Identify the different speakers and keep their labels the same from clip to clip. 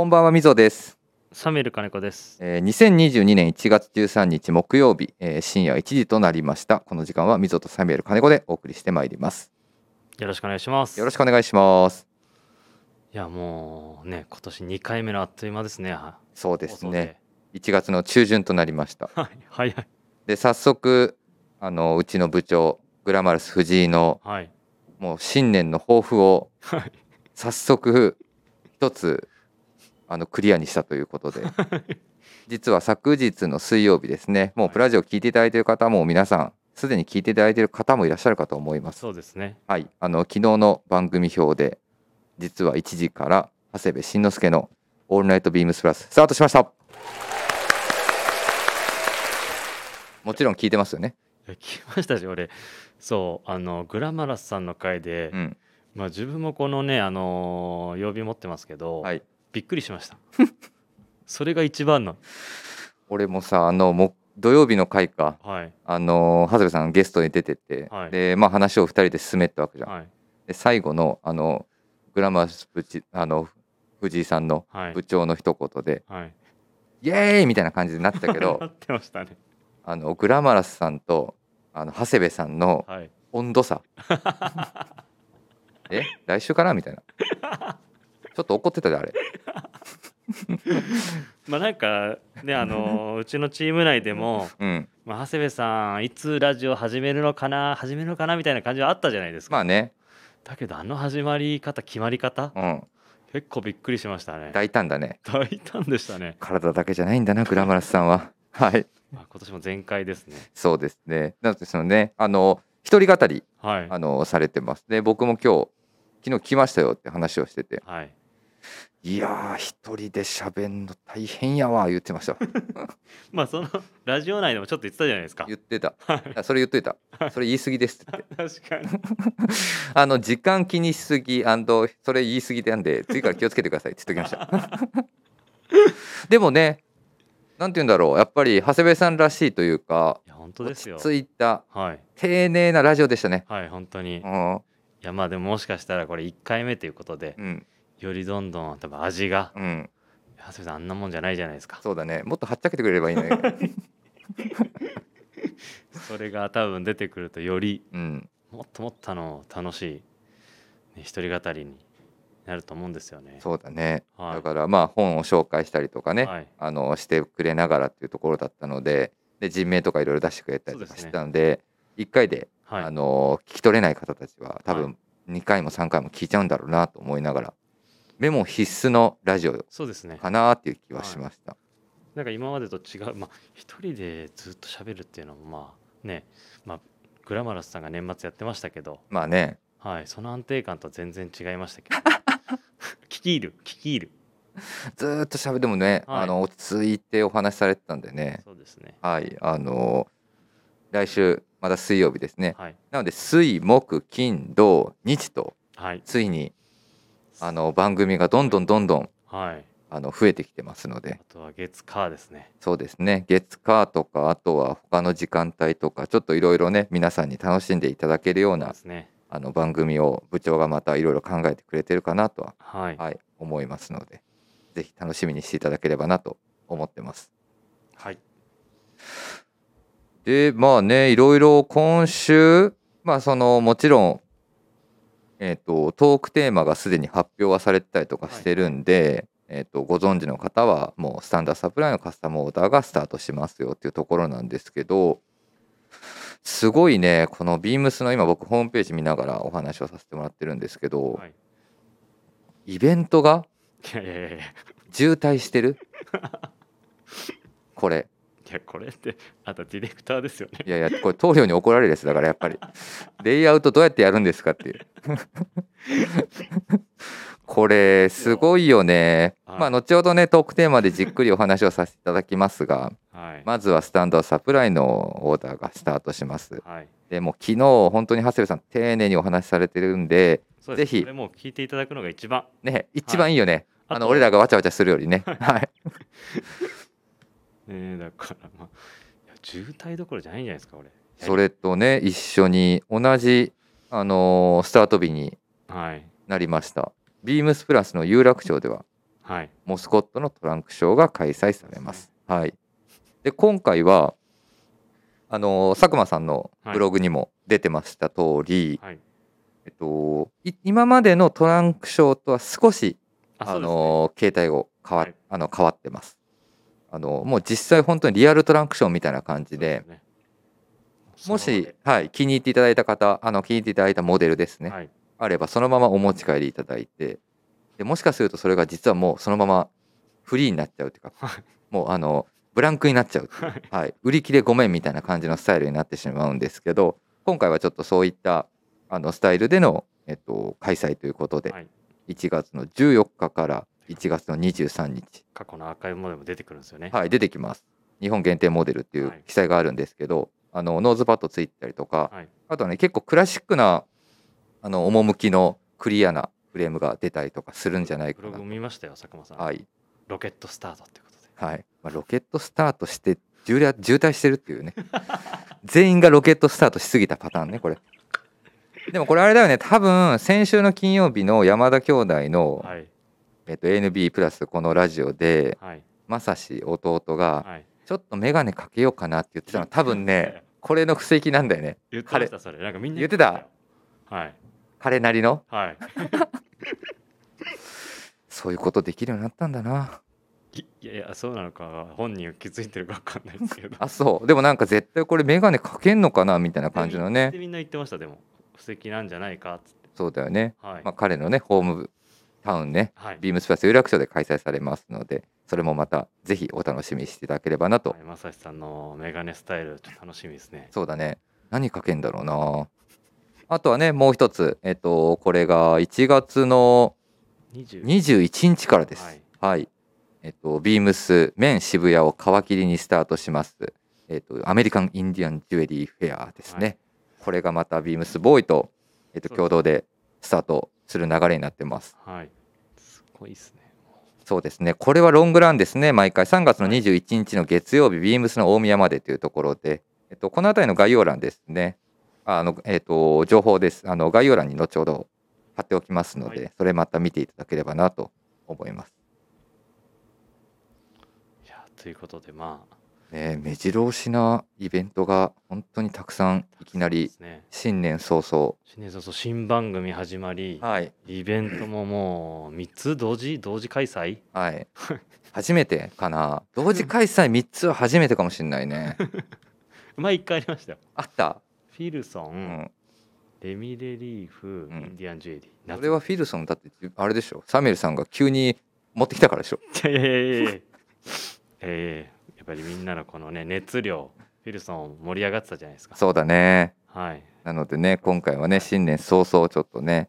Speaker 1: こんばんはみぞです、
Speaker 2: サミュエル金子です。
Speaker 1: えー、2022年1月13日木曜日、えー深夜1時となりました。この時間はみぞとサミュエル金子でお送りしてまいります。
Speaker 2: よろしくお願いします。
Speaker 1: よろしくお願いします。
Speaker 2: いやもうね今年2回目のあっという間ですね。は
Speaker 1: そうですね。1月の中旬となりました。
Speaker 2: はい早い
Speaker 1: で早速あのうちの部長グラマラス藤井の
Speaker 2: はい。
Speaker 1: もう新年の抱負を
Speaker 2: はい。
Speaker 1: 早速一つあのクリアにしたということで。実は昨日の水曜日ですね。もう
Speaker 2: はい。
Speaker 1: プラジオ聞いていただいている方も皆さんすでに聞いていただいている方もいらっしゃるかと思います。
Speaker 2: そうですね。
Speaker 1: はい。あの昨日の番組表で実は1時から長谷部慎之介の「オールナイトビームスプラス」スタートしました。もちろん聞いてますよね。
Speaker 2: 聞きましたし俺。そうあのグラマラスさんの回で、
Speaker 1: うん。
Speaker 2: まあ自分もこのねあのー曜日持ってますけど、
Speaker 1: はい
Speaker 2: びっくりしました。それが一番の。
Speaker 1: 俺もさあのも土曜日の回か
Speaker 2: はい。
Speaker 1: あの長谷部さんゲストに出てて、
Speaker 2: はい。
Speaker 1: でまあ話を2人で進めったわけじゃん、
Speaker 2: はい。
Speaker 1: で最後のあのグラマスプチあの藤井さんの
Speaker 2: はい。
Speaker 1: 部長の一言で
Speaker 2: はい。
Speaker 1: 「イエーイ!」みたいな感じになったけ
Speaker 2: な
Speaker 1: ど
Speaker 2: ってましたね。
Speaker 1: あのグラマラスさんとあの長谷部さんの
Speaker 2: はい。
Speaker 1: 温度差。え？来週からみたいな。ちょっと怒ってたであれ
Speaker 2: まあなんかねあのー うちのチーム内でも。
Speaker 1: うん。
Speaker 2: まあ、長谷部さんいつラジオ始めるのかな始めるのかなみたいな感じはあったじゃないですか、
Speaker 1: まあね。
Speaker 2: だけどあの始まり方決まり方
Speaker 1: うん。
Speaker 2: 結構びっくりしましたね。
Speaker 1: 大胆だね。
Speaker 2: 大胆でしたね、
Speaker 1: 体だけじゃないんだなグラマラスさんは。はい。
Speaker 2: まあ、今年も全開ですね。
Speaker 1: そうですね。なのでそのね。あの一人語り
Speaker 2: はい。
Speaker 1: あのされてます。で僕も今日昨日来ましたよって話をしてて。
Speaker 2: はい
Speaker 1: いやー一人で喋んの大変やわ言ってました。
Speaker 2: まあそのラジオ内でもちょっと言ってたじゃないですか。
Speaker 1: 言ってた。
Speaker 2: はい。
Speaker 1: あそれ言っといた。それ言い過ぎですって
Speaker 2: 確かに。
Speaker 1: あの時間気にしすぎそれ言い過ぎなんで次から気をつけてくださいって言っときました。でもねなんて言うんだろう。やっぱり長谷部さんらしいというか
Speaker 2: いや本当ですよ。
Speaker 1: 落ち着いた
Speaker 2: はい。
Speaker 1: 丁寧なラジオでしたね。
Speaker 2: はい本当に。い
Speaker 1: うん。
Speaker 2: やまあでももしかしたらこれ1回目ということで
Speaker 1: うん
Speaker 2: よりどんどん多分味が。
Speaker 1: うん。
Speaker 2: 長谷部さんあんなもんじゃないじゃないですか。
Speaker 1: そうだね。もっとはっちゃけてくれればいいのよ
Speaker 2: それが多分出てくるとより
Speaker 1: うん。
Speaker 2: もっともっとあの楽しい、ね、一人語りになると思うんですよね。
Speaker 1: そうだね、
Speaker 2: はい。
Speaker 1: だからまあ本を紹介したりとかね、
Speaker 2: はい。
Speaker 1: あのしてくれながらっていうところだったのでで人名とかいろいろ出してくれたりとかしてたので1回で、
Speaker 2: はい、
Speaker 1: あの聞き取れない方たちは多
Speaker 2: は
Speaker 1: 分2回も3回も聞いちゃうんだろうなと思いながらメモ必須のラジオ
Speaker 2: そうですね。
Speaker 1: かなっていう気はしました、
Speaker 2: なんか今までと違う、まあ一人でずっと喋るっていうのもまあね、まあグラマラスさんが年末やってましたけど、
Speaker 1: まあね。
Speaker 2: はい、その安定感とは全然違いましたけど、聞き入る、聞き入る。
Speaker 1: ずーっと喋ってもね、
Speaker 2: はい。
Speaker 1: あの落ち着いてお話しされてたんでね。
Speaker 2: そうですね。
Speaker 1: はい。あの来週また水曜日ですね。
Speaker 2: はい、
Speaker 1: なので水木金土日と
Speaker 2: はい、
Speaker 1: ついにあの番組がどんどんどんどん
Speaker 2: はい。
Speaker 1: あの増えてきてますので
Speaker 2: あとは月火ですね。
Speaker 1: そうですね月火とかあとは他の時間帯とかちょっといろいろね皆さんに楽しんでいただけるような。あの番組を部長がまたいろいろ考えてくれてるかなとは、
Speaker 2: はい、
Speaker 1: はい、思いますのでぜひ楽しみにしていただければなと思ってます。
Speaker 2: はい、
Speaker 1: でまあねいろいろ今週まあそのもちろんえー、とトークテーマがすでに発表はされてたりとかしてるんで、えー、とご存知の方はもうスタンダードサプライのカスタムオーダーがスタートしますよっていうところなんですけどすごいねこのビームスの今僕ホームページ見ながらお話をさせてもらってるんですけど、
Speaker 2: はい。
Speaker 1: イベントが。渋滞してる？これ
Speaker 2: いやこれってあとディレクターですよね。
Speaker 1: いやいやこれ棟梁に怒られるやつだからやっぱり。レイアウトどうやってやるんですかっていう。これすごいよね。
Speaker 2: はい。
Speaker 1: まあ後ほどねトークテーマでじっくりお話をさせていただきますが
Speaker 2: はい。
Speaker 1: まずはスタンドサプライのオーダーがスタートします。
Speaker 2: はい。
Speaker 1: でもう昨日本当に長谷部さん丁寧にお話しされてるんで
Speaker 2: です
Speaker 1: ぜひ。
Speaker 2: これもう聞いていただくのが一番。
Speaker 1: ね一番い。いよね、
Speaker 2: あ
Speaker 1: の俺らがわちゃわちゃするよりね。はい
Speaker 2: ね。だからまあいや渋滞どころじゃないんじゃないですかこれ。
Speaker 1: それとね一緒に同じあのースタート日に
Speaker 2: はい。
Speaker 1: なりました。ビームスプラスの有楽町では
Speaker 2: はい。
Speaker 1: モスコットのトランクショーが開催されます。はい、で今回はあの佐久間さんのブログにも出てました通り、
Speaker 2: はい。
Speaker 1: えっと、い今までのトランクショーとは少しあ
Speaker 2: あそうですね。
Speaker 1: の形態を変わ,、
Speaker 2: はい。
Speaker 1: あの変わってます。あのもう実際本当にリアルトランクショーみたいな感じで、
Speaker 2: ね。
Speaker 1: もし、はい、気に入っていただいた方あの気に入っていただいたモデルですね、
Speaker 2: はい。
Speaker 1: あればそのままお持ち帰りいただいてでもしかするとそれが実はもうそのままフリーになっちゃうというか
Speaker 2: はい。
Speaker 1: もうあのブランクになっちゃう
Speaker 2: はい。
Speaker 1: はい、売り切れごめんみたいな感じのスタイルになってしまうんですけど今回はちょっとそういったあのスタイルでの、えっと、開催ということで、
Speaker 2: はい。
Speaker 1: 1月の14日から1月の23日、
Speaker 2: 過去のアーカイブモデルも出てくるんですよね。
Speaker 1: はい、出てきます。日本限定モデルっていう
Speaker 2: はい。
Speaker 1: 記載があるんですけど、あのノーズパッドついてたりとか、
Speaker 2: はい。
Speaker 1: あとはね結構クラシックなあの趣のクリアなフレームが出たりとかするんじゃないかな。
Speaker 2: ブログ見ましたよ、佐久間さん。
Speaker 1: はい、
Speaker 2: ロケットスタートってことで。
Speaker 1: はい。まあ、ロケットスタートして渋滞渋滞してるっていうね。全員がロケットスタートしすぎたパターンねこれ。でもこれあれだよね。多分先週の金曜日の山田兄弟の、
Speaker 2: はい。
Speaker 1: えっと、ANB プラスこのラジオで
Speaker 2: はい。
Speaker 1: まさし弟が
Speaker 2: はい。
Speaker 1: ちょっと眼鏡かけようかなって言ってたの多分ね これの布石なんだよね
Speaker 2: 言ってた、それ。なんかみんな
Speaker 1: 言ってた？
Speaker 2: はい。
Speaker 1: 彼なりの？
Speaker 2: はい。
Speaker 1: そういうことできるようになったんだない
Speaker 2: いやいや、そうなのか、本人は気づいてるか分かんないですけど。
Speaker 1: あそうでもなんか絶対これ眼鏡かけんのかなみたいな感じの
Speaker 2: で
Speaker 1: ね
Speaker 2: みんな言ってました、でも。布石なんじゃないかっつって。
Speaker 1: そうだよね、
Speaker 2: はい。
Speaker 1: まあ、彼のねホームタウンね
Speaker 2: はい。
Speaker 1: ビームスプラス有楽町で開催されますのでそれもまたぜひお楽しみにしていただければなと、
Speaker 2: はいまさしさんのメガネスタイル、ちょっと楽しみですね。
Speaker 1: そうだね。何かけんだろうな。あとはねもう一つ。えっとこれが1月の
Speaker 2: 20
Speaker 1: 21日からです。
Speaker 2: はい。
Speaker 1: はい、えっとビームスメン渋谷を皮切りにスタートします。えっとアメリカンインディアンジュエリーフェアですね、
Speaker 2: はい。
Speaker 1: これがまたビームスボーイと、えっと、共同でスタートする流れになってます。
Speaker 2: はい。すごいですね。
Speaker 1: そうですね。これはロングランですね。毎回。3月の21日の月曜日、ビームスの大宮までというところで、えっと、この辺りの概要欄ですね。あの、えっと、情報です。あの概要欄に後ほど貼っておきますので、
Speaker 2: はい。
Speaker 1: それまた見ていただければなと思います。
Speaker 2: いや、ということで、まあ、
Speaker 1: ね、目白押しなイベントが本当にたくさんいきなり。新年早々。
Speaker 2: 新年早々新番組始まり、
Speaker 1: はい。
Speaker 2: イベントももう3つ同時同時開催？
Speaker 1: はい。初めてかな。同時開催3つは初めてかもしれないね。
Speaker 2: 前1回ありましたよ。
Speaker 1: あった、
Speaker 2: フィルソン、
Speaker 1: うん、
Speaker 2: レミレリーフ、
Speaker 1: ん。
Speaker 2: インディアンジュエリー。
Speaker 1: それはフィルソンだってあれでしょ？サミュエルさんが急に持ってきたからでしょ？
Speaker 2: いやいやいやいやえー やっぱりみんなのこのね熱量フィルソン盛り上がってたじゃないですか。
Speaker 1: そうだね。
Speaker 2: はい。
Speaker 1: なのでね今回はね新年早々ちょっとね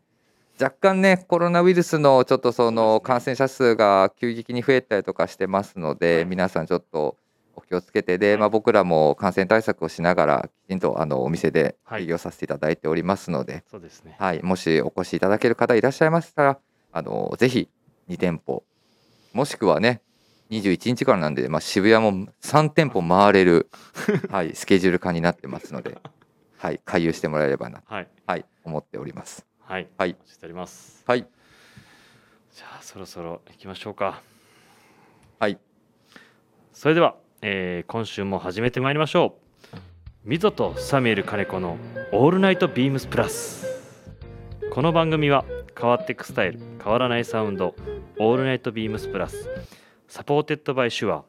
Speaker 1: 若干ねコロナウイルスのちょっとその感染者数が急激に増えたりとかしてますので、
Speaker 2: はい。
Speaker 1: 皆さんちょっとお気をつけてで、
Speaker 2: はい。
Speaker 1: まあ、僕らも感染対策をしながらきちんとあのお店で
Speaker 2: はい。
Speaker 1: 営業させていただいておりますので、
Speaker 2: そうですね。
Speaker 1: はい。もしお越しいただける方いらっしゃいましたらあのぜひ2店舗もしくはね21日からなんで、まあ、渋谷も3店舗回れる、はい、スケジュール化になってますので、はい、回遊してもらえればな、
Speaker 2: はい。
Speaker 1: はい、思っております。
Speaker 2: はい。
Speaker 1: はい。
Speaker 2: お待ちしております。
Speaker 1: はい、
Speaker 2: じゃあそろそろ行きましょうか。
Speaker 1: はい、
Speaker 2: それでは、えー今週も始めてまいりましょう。 MZO とサミュエル金子の「オールナイトビームスプラス」この番組は変わっていくスタイル変わらないサウンド「オールナイトビームスプラス」 Supported by Shure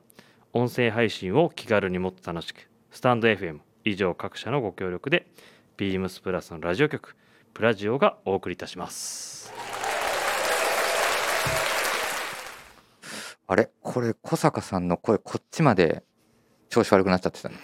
Speaker 2: 音声配信を気軽にもっと楽しく。スタンド FM 以上各社のご協力でビームスプラスのラジオ局プラジオがお送りいたします。
Speaker 1: あれ？これ小坂さんの声こっちまで調子悪くなっちゃってたね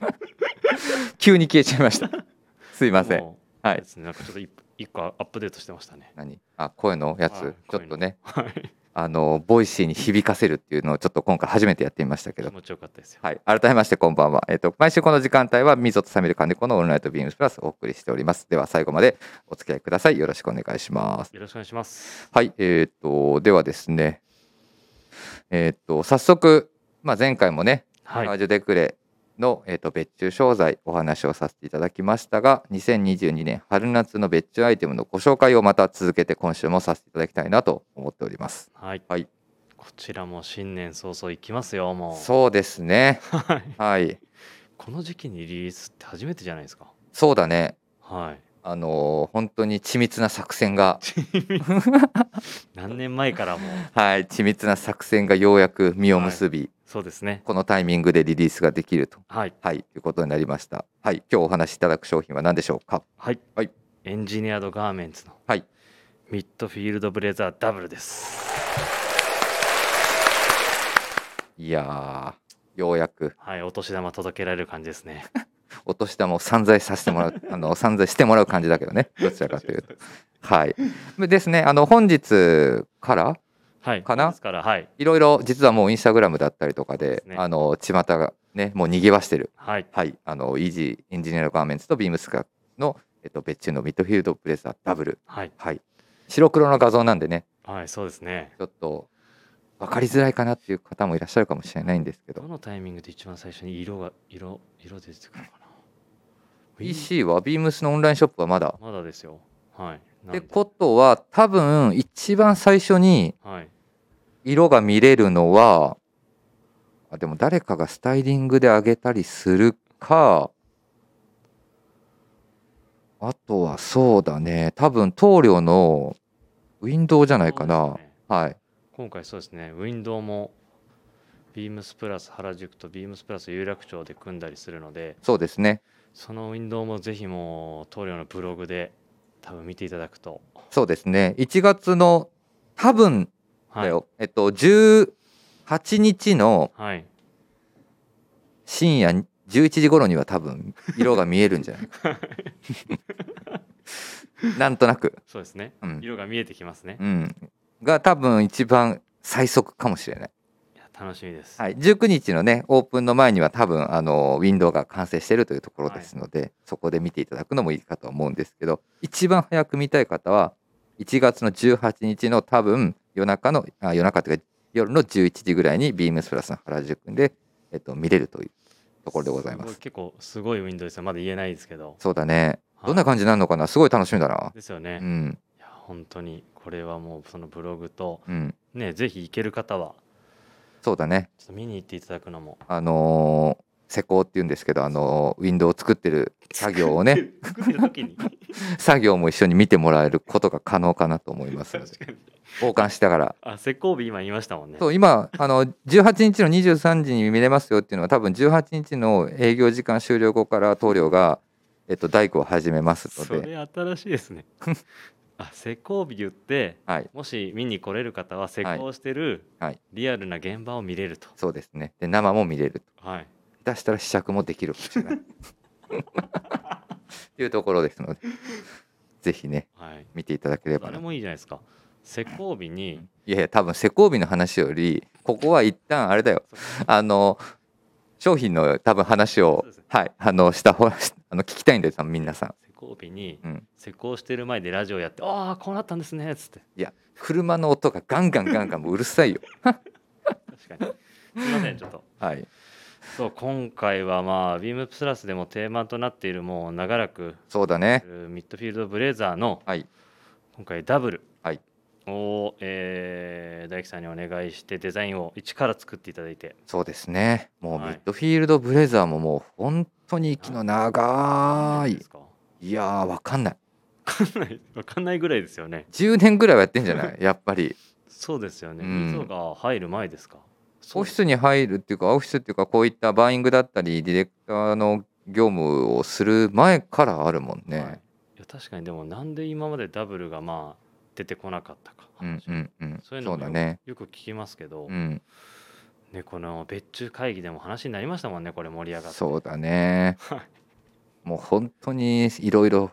Speaker 1: 急に消えちゃいました。すいません。はい。
Speaker 2: ね。なんかちょっと一一個アップデートしてましたね。
Speaker 1: 何？あ声のやつ、
Speaker 2: はい
Speaker 1: ちょっとね。
Speaker 2: はい
Speaker 1: あのボイシーに響かせるっていうのをちょっと今回初めてやってみましたけど
Speaker 2: 気持ちよかったですよ
Speaker 1: はい、改めましてこんばんは。えっ、と毎週この時間帯は MZO とサミュエル金子のオールナイトビームスプラスをお送りしております。では最後までお付き合いください。よろしくお願いします。
Speaker 2: よろしくお願いします
Speaker 1: はい、えっ、とではですね、えっ、と早速まあ前回もね、
Speaker 2: はい
Speaker 1: ラジオデクレの、えー、と別注商材お話をさせていただきましたが2022年春夏の別注アイテムのご紹介をまた続けて今週もさせていただきたいなと思っております。
Speaker 2: はい、
Speaker 1: はい。
Speaker 2: こちらも新年早々いきますよもう。
Speaker 1: そうですね。
Speaker 2: はい。
Speaker 1: はい。
Speaker 2: この時期にリリースって初めてじゃないですか。
Speaker 1: そうだね。
Speaker 2: はい
Speaker 1: あのー本当に緻密な作戦が。
Speaker 2: 何年前からもう。
Speaker 1: はい緻密な作戦がようやく実を結び、
Speaker 2: そうですね。
Speaker 1: このタイミングでリリースができると。
Speaker 2: はい。
Speaker 1: はいいうことになりました。はい今日お話しいただく商品は何でしょうか？
Speaker 2: はい、
Speaker 1: はい。
Speaker 2: エンジニアドガーメンツの
Speaker 1: はい。
Speaker 2: ミッドフィールドブレザーダブルです。
Speaker 1: いやーようやく。
Speaker 2: はいお年玉届けられる感じですね
Speaker 1: お年玉を散財させてもらう あの散財してもらう感じだけどね。どちらかというと。はい。ですねあの本日から
Speaker 2: はい。
Speaker 1: かな？
Speaker 2: はい。
Speaker 1: いろいろ実はもうインスタグラムだったりとかで
Speaker 2: ね。
Speaker 1: あの巷がねもう賑わしてる。
Speaker 2: はい。
Speaker 1: はい。あのイージーエンジニアのガーメンツとビームスカの、えっと、別注のミッドフィールドブレザーダブル。
Speaker 2: はい。
Speaker 1: はい。白黒の画像なんでね
Speaker 2: はいそうですね。
Speaker 1: ちょっと分かりづらいかなっていう方もいらっしゃるかもしれないんですけど。
Speaker 2: どのタイミングで一番最初に色が色色出てくるのかな？
Speaker 1: PC はビームスのオンラインショップはまだ？
Speaker 2: まだですよ。はい。
Speaker 1: ってことは多分一番最初に
Speaker 2: はい。
Speaker 1: 色が見れるのはあでも誰かがスタイリングで上げたりするか。あとはそうだね。多分棟梁のウィンドウじゃないかな、
Speaker 2: ね。
Speaker 1: はい。
Speaker 2: 今回そうですね。ウィンドウもビームスプラス原宿とビームスプラス有楽町で組んだりするので。
Speaker 1: そうですね
Speaker 2: そのウィンドウもぜひもう棟梁のブログで多分見ていただくと。
Speaker 1: そうですね。1月の多分
Speaker 2: はい。
Speaker 1: だよ、えっと18日の
Speaker 2: はい。
Speaker 1: 深夜11時頃には多分色が見えるんじゃない？か なんとなく、
Speaker 2: そうですね。
Speaker 1: うん。
Speaker 2: 色が見えてきますね。
Speaker 1: うん、が多分一番最速かもしれない、
Speaker 2: 楽しみです。
Speaker 1: はい、19日のねオープンの前には多分あのウィンドウが完成してるというところですので、そこで見ていただくのもいいかと思うんですけど一番早く見たい方は1月の18日の多分夜中のあ夜中というか夜の11時ぐらいにビームスプラスの原宿で、えっと、見れるというところでございます。
Speaker 2: 結構すごいウィンドウですよ。まだ言えないですけど。
Speaker 1: そうだね。
Speaker 2: はい。
Speaker 1: どんな感じになるのかな？すごい楽しみだな。
Speaker 2: ですよね、い
Speaker 1: うん。
Speaker 2: や本当にこれはもうそのブログと
Speaker 1: うん。
Speaker 2: ねぜひ行ける方は
Speaker 1: そうだね。
Speaker 2: ちょっと見に行っていただくのも。
Speaker 1: あのー施工っていうんですけど、あのーウィンドウを作ってる作業をね、
Speaker 2: 作
Speaker 1: 業も一緒に見てもらえることが可能かなと思います交換しながら。
Speaker 2: あ施工日今言いましたもんね。
Speaker 1: そう今あの18日の23時に見れますよっていうのは多分18日の営業時間終了後から棟梁が、えっと、大工を始めます
Speaker 2: そ
Speaker 1: ので、
Speaker 2: れ新しいですね あ施工日言って
Speaker 1: はい、
Speaker 2: もし見に来れる方は施工してる
Speaker 1: はい。
Speaker 2: リアルな現場を見れると。
Speaker 1: そうですね。で生も見れると。
Speaker 2: はい。
Speaker 1: 下手したら試着もできる。かもしれないっていうところですのでぜひね
Speaker 2: はい。
Speaker 1: 見ていただければ。
Speaker 2: あれ
Speaker 1: な
Speaker 2: もいいじゃないですか。施工日に
Speaker 1: いやいや多分施工日の話よりここは一旦あれだよ。あの商品の多分話を
Speaker 2: そうですね。
Speaker 1: はいあのした方あの聞きたいんです皆さん。
Speaker 2: 施工日に
Speaker 1: うん。
Speaker 2: 施工してる前でラジオやって「ああこうなったんですね」っつって。
Speaker 1: いや車の音がガンガンガンガンもううるさいよ
Speaker 2: 確かにすいませんちょっと
Speaker 1: はい
Speaker 2: そう今回はまあビームプラスでも定番となっているもう長らく
Speaker 1: そうだね
Speaker 2: ミッドフィールドブレザーの
Speaker 1: はい
Speaker 2: 今回ダブル
Speaker 1: はい
Speaker 2: を、えー大樹さんにお願いしてデザインを一から作っていただいて
Speaker 1: そうですねもうミ
Speaker 2: はい
Speaker 1: ッドフィールドブレザーももう本当に息の長い
Speaker 2: 何年ですか
Speaker 1: いやーわかんない。
Speaker 2: わかんない。わかんないぐらいですよね。
Speaker 1: 10年ぐらいはやってんじゃない？やっぱり。
Speaker 2: そうですよね。
Speaker 1: うん。
Speaker 2: 溝が入る前ですか？
Speaker 1: オフィスに入るっていうかオフィスっていうかこういったバーイングだったりディレクターの業務をする前からあるもんね、
Speaker 2: はい、いや確かにでもなんで今までダブルがまあ出てこなかったか、
Speaker 1: うんうんうん。
Speaker 2: そういうのもよ
Speaker 1: ね。
Speaker 2: よく聞きますけど、
Speaker 1: うん。
Speaker 2: ね、この別注会議でも話になりましたもんねこれ盛り上がって。
Speaker 1: そうだね。
Speaker 2: はい
Speaker 1: もう本当にいろいろ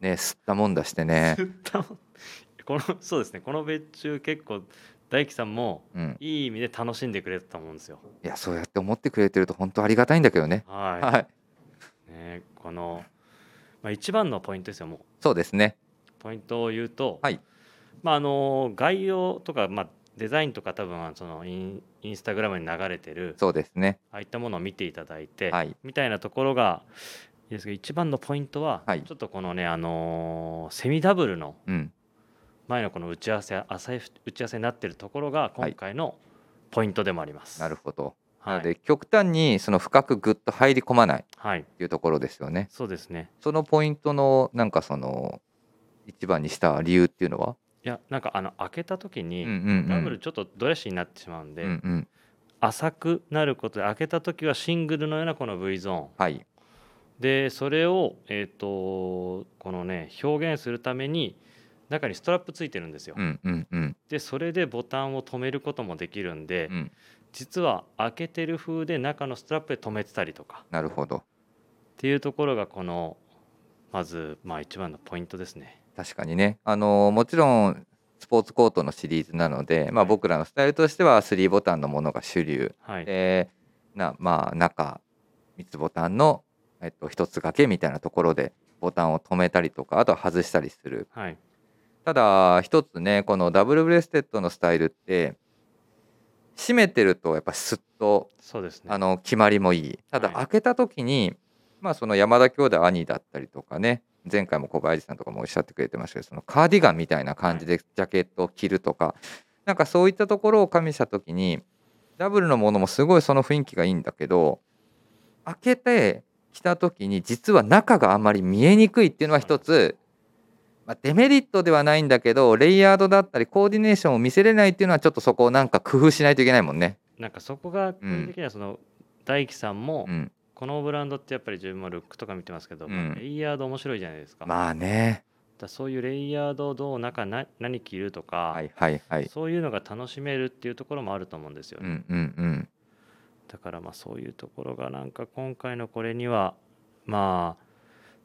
Speaker 1: ね吸ったもんだしてね。
Speaker 2: ずっと このそうですね。この別注結構大樹さんも
Speaker 1: うん。
Speaker 2: いい意味で楽しんでくれてたと思うんですよ。
Speaker 1: いやそうやって思ってくれてると本当ありがたいんだけどね。
Speaker 2: はい、
Speaker 1: はい。
Speaker 2: ね、この、まあ、一番のポイントですよもう。
Speaker 1: そうですね。
Speaker 2: ポイントを言うと、
Speaker 1: はい。
Speaker 2: まあ、あの概要とか、まあ、デザインとか多分そのインインスタグラムに流れてる
Speaker 1: そうですね。
Speaker 2: ああいったものを見ていただいて、
Speaker 1: はい。
Speaker 2: みたいなところがいいですけど一番のポイントは、
Speaker 1: はい。
Speaker 2: ちょっとこのねあのーセミダブルの
Speaker 1: うん。
Speaker 2: 前のこの打ち合わせ浅い打ち合わせになってるところが今回のポイントでもあります。
Speaker 1: なるほど、
Speaker 2: はい、
Speaker 1: なので極端にその深くぐっと入り込まないっ
Speaker 2: はい、
Speaker 1: ていうところですよね。
Speaker 2: そうですね。
Speaker 1: そのポイントのなんかその一番にした理由っていうのは？い
Speaker 2: やなんかあの開けた時に、
Speaker 1: うんうんうん。
Speaker 2: ダブルちょっとドレッシーになってしまうんで、
Speaker 1: うんうん。
Speaker 2: 浅くなることで開けた時はシングルのようなこの V ゾーン。
Speaker 1: はい
Speaker 2: でそれを、えー、とこのね表現するために中にストラップついてるんですよ。
Speaker 1: うんうんうん。
Speaker 2: でそれでボタンを止めることもできるんで、
Speaker 1: うん。
Speaker 2: 実は開けてる風で中のストラップで止めてたりとか。
Speaker 1: なるほど。
Speaker 2: っていうところがこのまずまあ一番のポイントですね。
Speaker 1: 確かにね。あのもちろんスポーツコートのシリーズなので、まあ、
Speaker 2: はい。
Speaker 1: 僕らのスタイルとしては3ボタンのものが主流。
Speaker 2: はい、
Speaker 1: でなまあ中3つボタンの、えっと、1つ掛けみたいなところでボタンを止めたりとかあとは外したりする。
Speaker 2: はい、
Speaker 1: ただ一つねこのダブルブレステッドのスタイルって閉めてるとやっぱスッと
Speaker 2: そうですね。
Speaker 1: あの決まりもいい。ただ
Speaker 2: はい。
Speaker 1: 開けた時に、まあその山田兄弟兄だったりとかね前回も小林さんとかもおっしゃってくれてましたけどそのカーディガンみたいな感じでジャケットを着るとか、なんかそういったところを加味した時にダブルのものもすごいその雰囲気がいいんだけど開けて着た時に実は中があんまり見えにくいっていうのは一つ、まあ、デメリットではないんだけどレイヤードだったりコーディネーションを見せれないっていうのはちょっとそこをなんか工夫しないといけないもんね。
Speaker 2: なんかそこが個人的にはその、大樹さんも、
Speaker 1: うん、
Speaker 2: このブランドってやっぱり自分もルックとか見てますけど、
Speaker 1: うん
Speaker 2: レイヤード面白いじゃないですか。
Speaker 1: まあね
Speaker 2: だそういうレイヤードをどう中な何着るとか、
Speaker 1: はいはいはい。
Speaker 2: そういうのが楽しめるっていうところもあると思うんですよね。
Speaker 1: うんうんうん。
Speaker 2: だからまあそういうところがなんか今回のこれにはまあ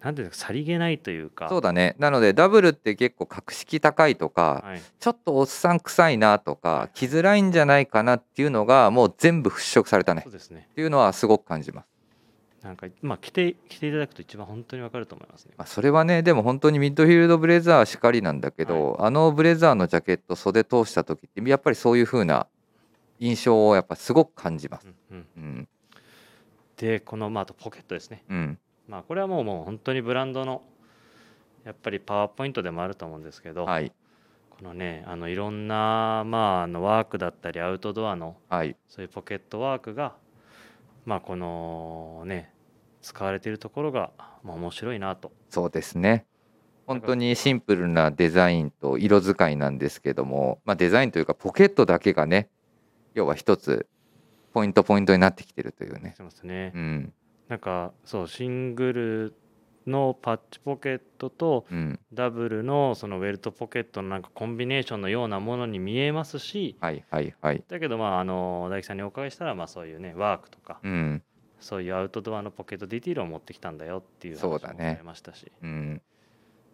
Speaker 2: なんていうかさりげないというか。
Speaker 1: そうだね。なのでダブルって結構格式高いとか、
Speaker 2: はい、
Speaker 1: ちょっとおっさん臭いなとか、着づらいんじゃないかなっていうのがもう全部払拭されたね。
Speaker 2: そうですね。
Speaker 1: っていうのはすごく感じます。
Speaker 2: なんかまあ着て着ていただくと一番本当にわかると思いますね。
Speaker 1: まあ、それはねでも本当にミッドフィールドブレザーしかりなんだけど、あのブレザーのジャケット袖通した時ってやっぱりそういう風な印象をやっぱすごく感じます。
Speaker 2: うんうん、
Speaker 1: うん。
Speaker 2: でこのまああとポケットですね。
Speaker 1: うん。
Speaker 2: まあこれはもうもう本当にブランドのやっぱりパワーポイントでもあると思うんですけど、
Speaker 1: はい。
Speaker 2: このねあのいろんなまああのワークだったりアウトドアの
Speaker 1: はい。
Speaker 2: そういうポケットワークがまあこのね使われているところがまあ面白いなと。
Speaker 1: そうですね。本当にシンプルなデザインと色使いなんですけども、まあ、デザインというかポケットだけがね要は一つポイントポイントになってきてるというね。
Speaker 2: し。てますね。
Speaker 1: うん。
Speaker 2: なんかそうシングルのパッチポケットと
Speaker 1: うん、
Speaker 2: ダブルのそのウェルトポケットのなんかコンビネーションのようなものに見えますし
Speaker 1: はいはいはい。
Speaker 2: だけどまああの大樹さんにお伺いしたらまあそういうねワークとか
Speaker 1: うん。
Speaker 2: そういうアウトドアのポケットディティールを持ってきたんだよっていう話も
Speaker 1: そうだね。
Speaker 2: ありましたし、
Speaker 1: うん、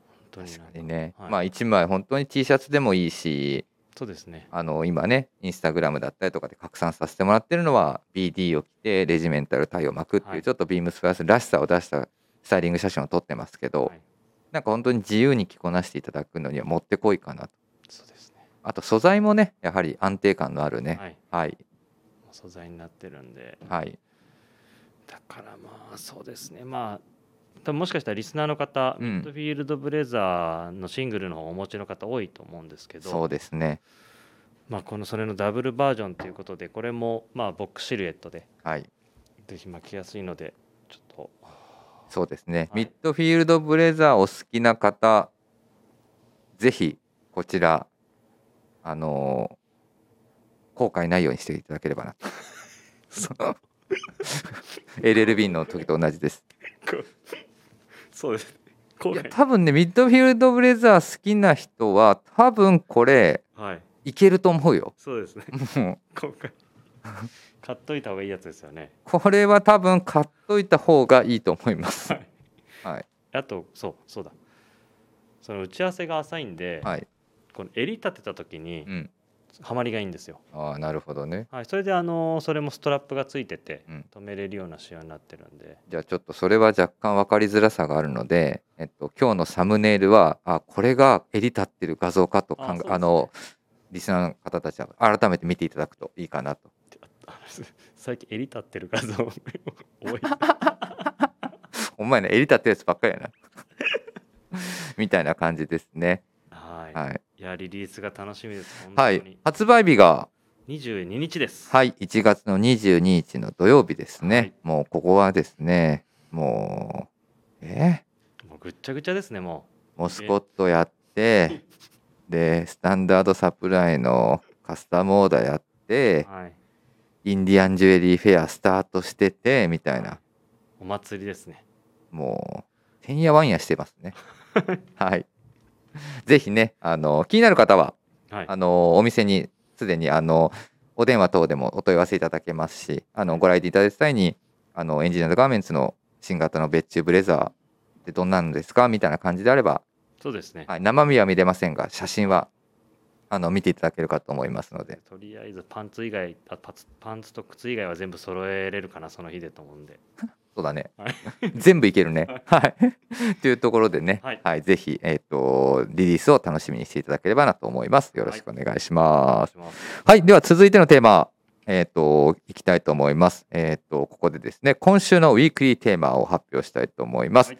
Speaker 2: 本当になん
Speaker 1: 確かにね、
Speaker 2: はい。
Speaker 1: まあ1枚本当に T シャツでもいいし
Speaker 2: そうですね。
Speaker 1: あの今ねインスタグラムだったりとかで拡散させてもらってるのは BD を着てレジメンタルタイを巻くっていう、
Speaker 2: はい。
Speaker 1: ちょっとビームスプラスらしさを出したスタイリング写真を撮ってますけど、
Speaker 2: はい。
Speaker 1: なんか本当に自由に着こなしていただくのにはもってこいかなと。
Speaker 2: そうですね。
Speaker 1: あと素材もねやはり安定感のあるね。
Speaker 2: はい。
Speaker 1: はい。
Speaker 2: 素材になってるんで。
Speaker 1: はい。
Speaker 2: だからまあそうですね。まあ多分もしかしたらリスナーの方、
Speaker 1: うん。
Speaker 2: ミッドフィールドブレザーのシングルの方をお持ちの方多いと思うんですけ
Speaker 1: そう
Speaker 2: ど、
Speaker 1: ですね。
Speaker 2: まあ、このそれのダブルバージョンということでこれもまあボックスシルエットで
Speaker 1: はい。
Speaker 2: ぜひ巻きやすいのでちょっと
Speaker 1: そうですね、
Speaker 2: はい。
Speaker 1: ミッドフィールドブレザーお好きな方ぜひこちらあのー後悔ないようにしていただければな そう。LLB の時と同じです
Speaker 2: そうです後
Speaker 1: いや多分ねミッドフィールドブレザー好きな人は多分これ
Speaker 2: はい。
Speaker 1: いけると思うよ。
Speaker 2: そうですね。
Speaker 1: もう。
Speaker 2: 今回。買っといた方がいいやつですよね。
Speaker 1: これは多分買っといた方がいいと思います。
Speaker 2: はい。
Speaker 1: はい。
Speaker 2: あとそうそうだ。その打ち合わせが浅いんで、
Speaker 1: はい。
Speaker 2: この襟立てた時に
Speaker 1: うん
Speaker 2: はまりがいいんですよ。
Speaker 1: ああなるほどね。
Speaker 2: はい、それであのそれもストラップがついてて
Speaker 1: うん。
Speaker 2: 止めれるような仕様になってるんで、
Speaker 1: じゃあちょっとそれは若干分かりづらさがあるので、えっと、今日のサムネイルはあこれが襟立ってる画像かと考え
Speaker 2: あそうですね。
Speaker 1: あのリスナーの方たちは改めて見ていただくといいかなと。
Speaker 2: あ 最近襟立ってる画像多い。
Speaker 1: お前ね襟立ってるやつばっかりやな。みたいな感じですね。
Speaker 2: はい、
Speaker 1: はい、
Speaker 2: いやリリースが楽しみです本当に、
Speaker 1: はい、発売日が
Speaker 2: 22日です。
Speaker 1: はい1月の22日の土曜日ですね、
Speaker 2: はい。
Speaker 1: もうここはですねもうえ？
Speaker 2: もうぐっちゃぐちゃですねも
Speaker 1: モスコットやってでスタンダードサプライのカスタムオーダーやって
Speaker 2: うはい。
Speaker 1: インディアンジュエリーフェアスタートしててみたいな。
Speaker 2: お祭りですね。
Speaker 1: もうてんやわんやしてますね。はい ぜひねあの気になる方は
Speaker 2: はい。
Speaker 1: あのお店にすでにあのお電話等でもお問い合わせいただけますしあのご来店いただいた際にあのエンジニアードガーメンツの新型の別注ブレザーってどんなんですかみたいな感じであれば、
Speaker 2: そうですね、
Speaker 1: はい、生身は見れませんが写真はあの見ていただけるかと思いますので。
Speaker 2: とりあえずパンツ以外あパツパンツと靴以外は全部揃えれるかなその日でと思うんで
Speaker 1: そうだね。
Speaker 2: はい。
Speaker 1: 全部いけるね。はい。というところでね、
Speaker 2: はい。
Speaker 1: はい、ぜひ、えっとリリースを楽しみにしていただければなと思います。よろしくお願いし
Speaker 2: お
Speaker 1: ます、
Speaker 2: 願い
Speaker 1: はい、では続いてのテーマ、えっ、と、いきたいと思います。えっ、と、ここでですね、今週のウィークリーテーマを発表したいと思います。
Speaker 2: はい。